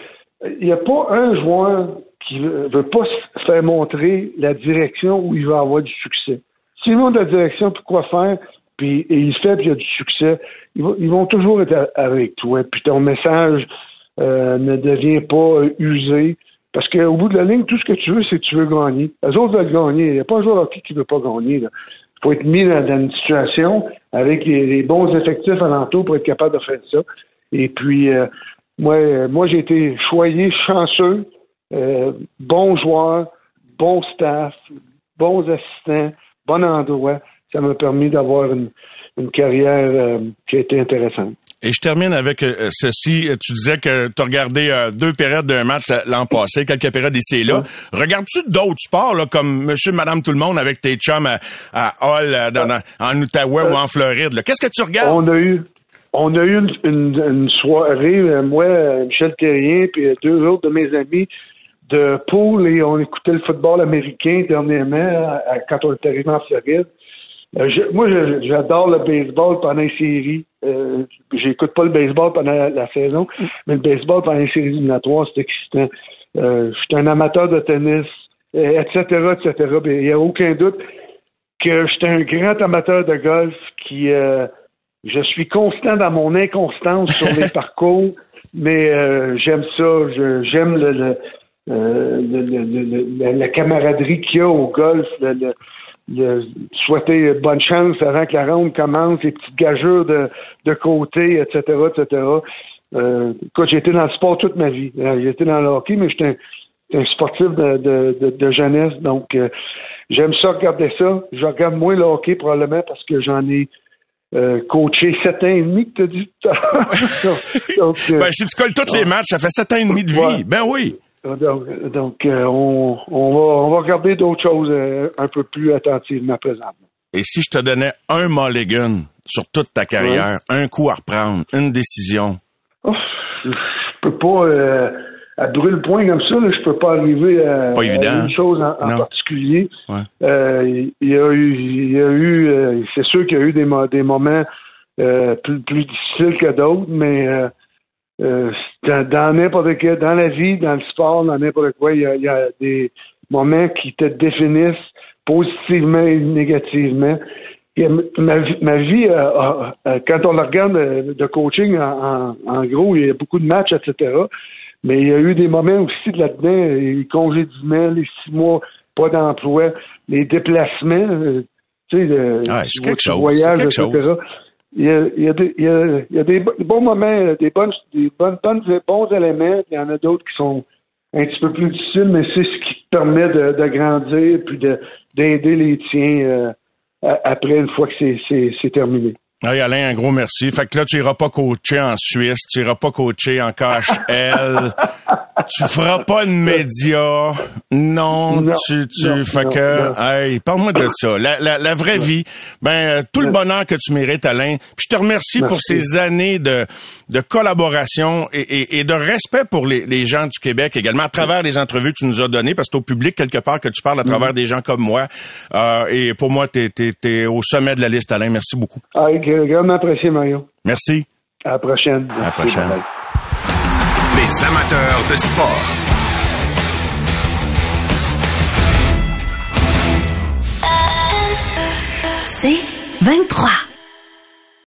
Speaker 8: il n'y a pas un joueur qui veut, veut pas se faire montrer la direction où il va avoir du succès. S'il montre la direction pour quoi faire, puis et il fait, puis il y a du succès, ils, vont, ils vont toujours être avec toi. Puis ton message euh, ne devient pas usé. Parce qu'au bout de la ligne, tout ce que tu veux, c'est que tu veux gagner. Les autres veulent gagner. Il n'y a pas un joueur hockey qui ne veut pas gagner. Il faut être mis dans, une situation avec les, bons effectifs alentours pour être capable de faire ça. Et puis, euh, moi, euh, moi j'ai été choyé, chanceux, euh, bon joueur, bon staff, bons assistants, bon endroit. Ça m'a permis d'avoir une, une carrière qui a été intéressante.
Speaker 3: Et je termine avec euh, ceci. Tu disais que tu as regardé euh, deux périodes d'un match l'an passé, quelques périodes ici et là. Regardes-tu d'autres sports là, comme Monsieur, Madame, tout le monde avec tes chums à, Hall, en Outaouais ou en Floride? Qu'est-ce que tu regardes?
Speaker 8: On a eu, on a eu une, soirée, euh, moi, Michel Terrien, puis deux autres de mes amis de poule et on écoutait le football américain dernièrement quand on est arrivé en Floride. Euh, moi, j'adore le baseball pendant les séries. Euh, J'écoute pas le baseball pendant la, saison, mais le baseball pendant les séries éliminatoires, c'est excitant. Euh, je suis un amateur de tennis, etc., etc. Il n'y a aucun doute que je suis un grand amateur de golf qui... Euh, je suis constant dans mon inconstance sur les parcours, mais j'aime ça. J'aime le, le, le, la camaraderie qu'il y a au golf, le, souhaiter bonne chance avant que la ronde commence, les petites gageures de, de côté, etc., etc. Euh, écoute, j'ai été dans le sport toute ma vie. Euh, j'ai été dans le hockey, mais j'étais un, sportif de, de, de, jeunesse, donc euh, j'aime ça regarder ça. Je regarde moins le hockey probablement parce que j'en ai euh, coaché sept ans et demi que tu as dit.
Speaker 3: donc, ben, si tu colles tous les matchs, ça fait sept ans et demi de vie. Ben oui.
Speaker 8: Donc, donc, euh, on, on, va, on va regarder d'autres choses euh, un peu plus attentivement présentement.
Speaker 3: Et si je te donnais un mulligan sur toute ta carrière, un coup à reprendre, une décision?
Speaker 8: Ouf, je peux pas, euh, à brûler le point comme ça, là, je peux pas arriver à,
Speaker 3: Pas évident.
Speaker 8: à une chose en, particulier. Euh, il y a eu, il y a eu, c'est sûr qu'il y a eu des, des moments plus, plus difficiles que d'autres, mais euh, dans, dans n'importe quel, dans la vie, dans le sport, dans n'importe quoi, il y, a, il y a des moments qui te définissent positivement et négativement. Et ma, vie- ma vie, euh, quand on la regarde euh, de coaching, en, gros, il y a beaucoup de matchs, etc. Mais il y a eu des moments aussi de là-dedans, les congédiements, les six mois, pas d'emploi, les déplacements, tu sais, le,
Speaker 3: Ouais, quelque chose, quelque
Speaker 8: etc.
Speaker 3: chose.
Speaker 8: Il y a, il y a des, il y a, des bo- bons moments, euh, des bonnes, des bonnes, bonnes, bons éléments. Il y en a d'autres qui sont un petit peu plus difficiles, mais c'est ce qui te permet de, de grandir puis de d'aider les tiens euh, après une fois que c'est terminé.
Speaker 3: Hey Alain, un gros merci. Fait que là, tu iras pas coacher en Suisse, tu iras pas coacher en KHL, tu feras pas de médias. Non,
Speaker 8: Non,
Speaker 3: tu, tu,
Speaker 8: non,
Speaker 3: fait
Speaker 8: non,
Speaker 3: que, hey, parle-moi de ça. La, la, la vraie vie, ben, euh, tout le bonheur que tu mérites, Alain. Puis je te remercie pour ces années de, de collaboration et, et, et de respect pour les, les gens du Québec également, à travers les entrevues que tu nous as données, parce que c'est au public quelque part que tu parles à travers des gens comme moi. Euh, et pour moi, t'es, t'es, t'es au sommet de la liste, Alain. Merci beaucoup.
Speaker 8: Ah, gra- grandement apprécié, Mario.
Speaker 3: Merci.
Speaker 8: À la prochaine.
Speaker 3: À la prochaine.
Speaker 2: Les amateurs de sport.
Speaker 9: C'est 23.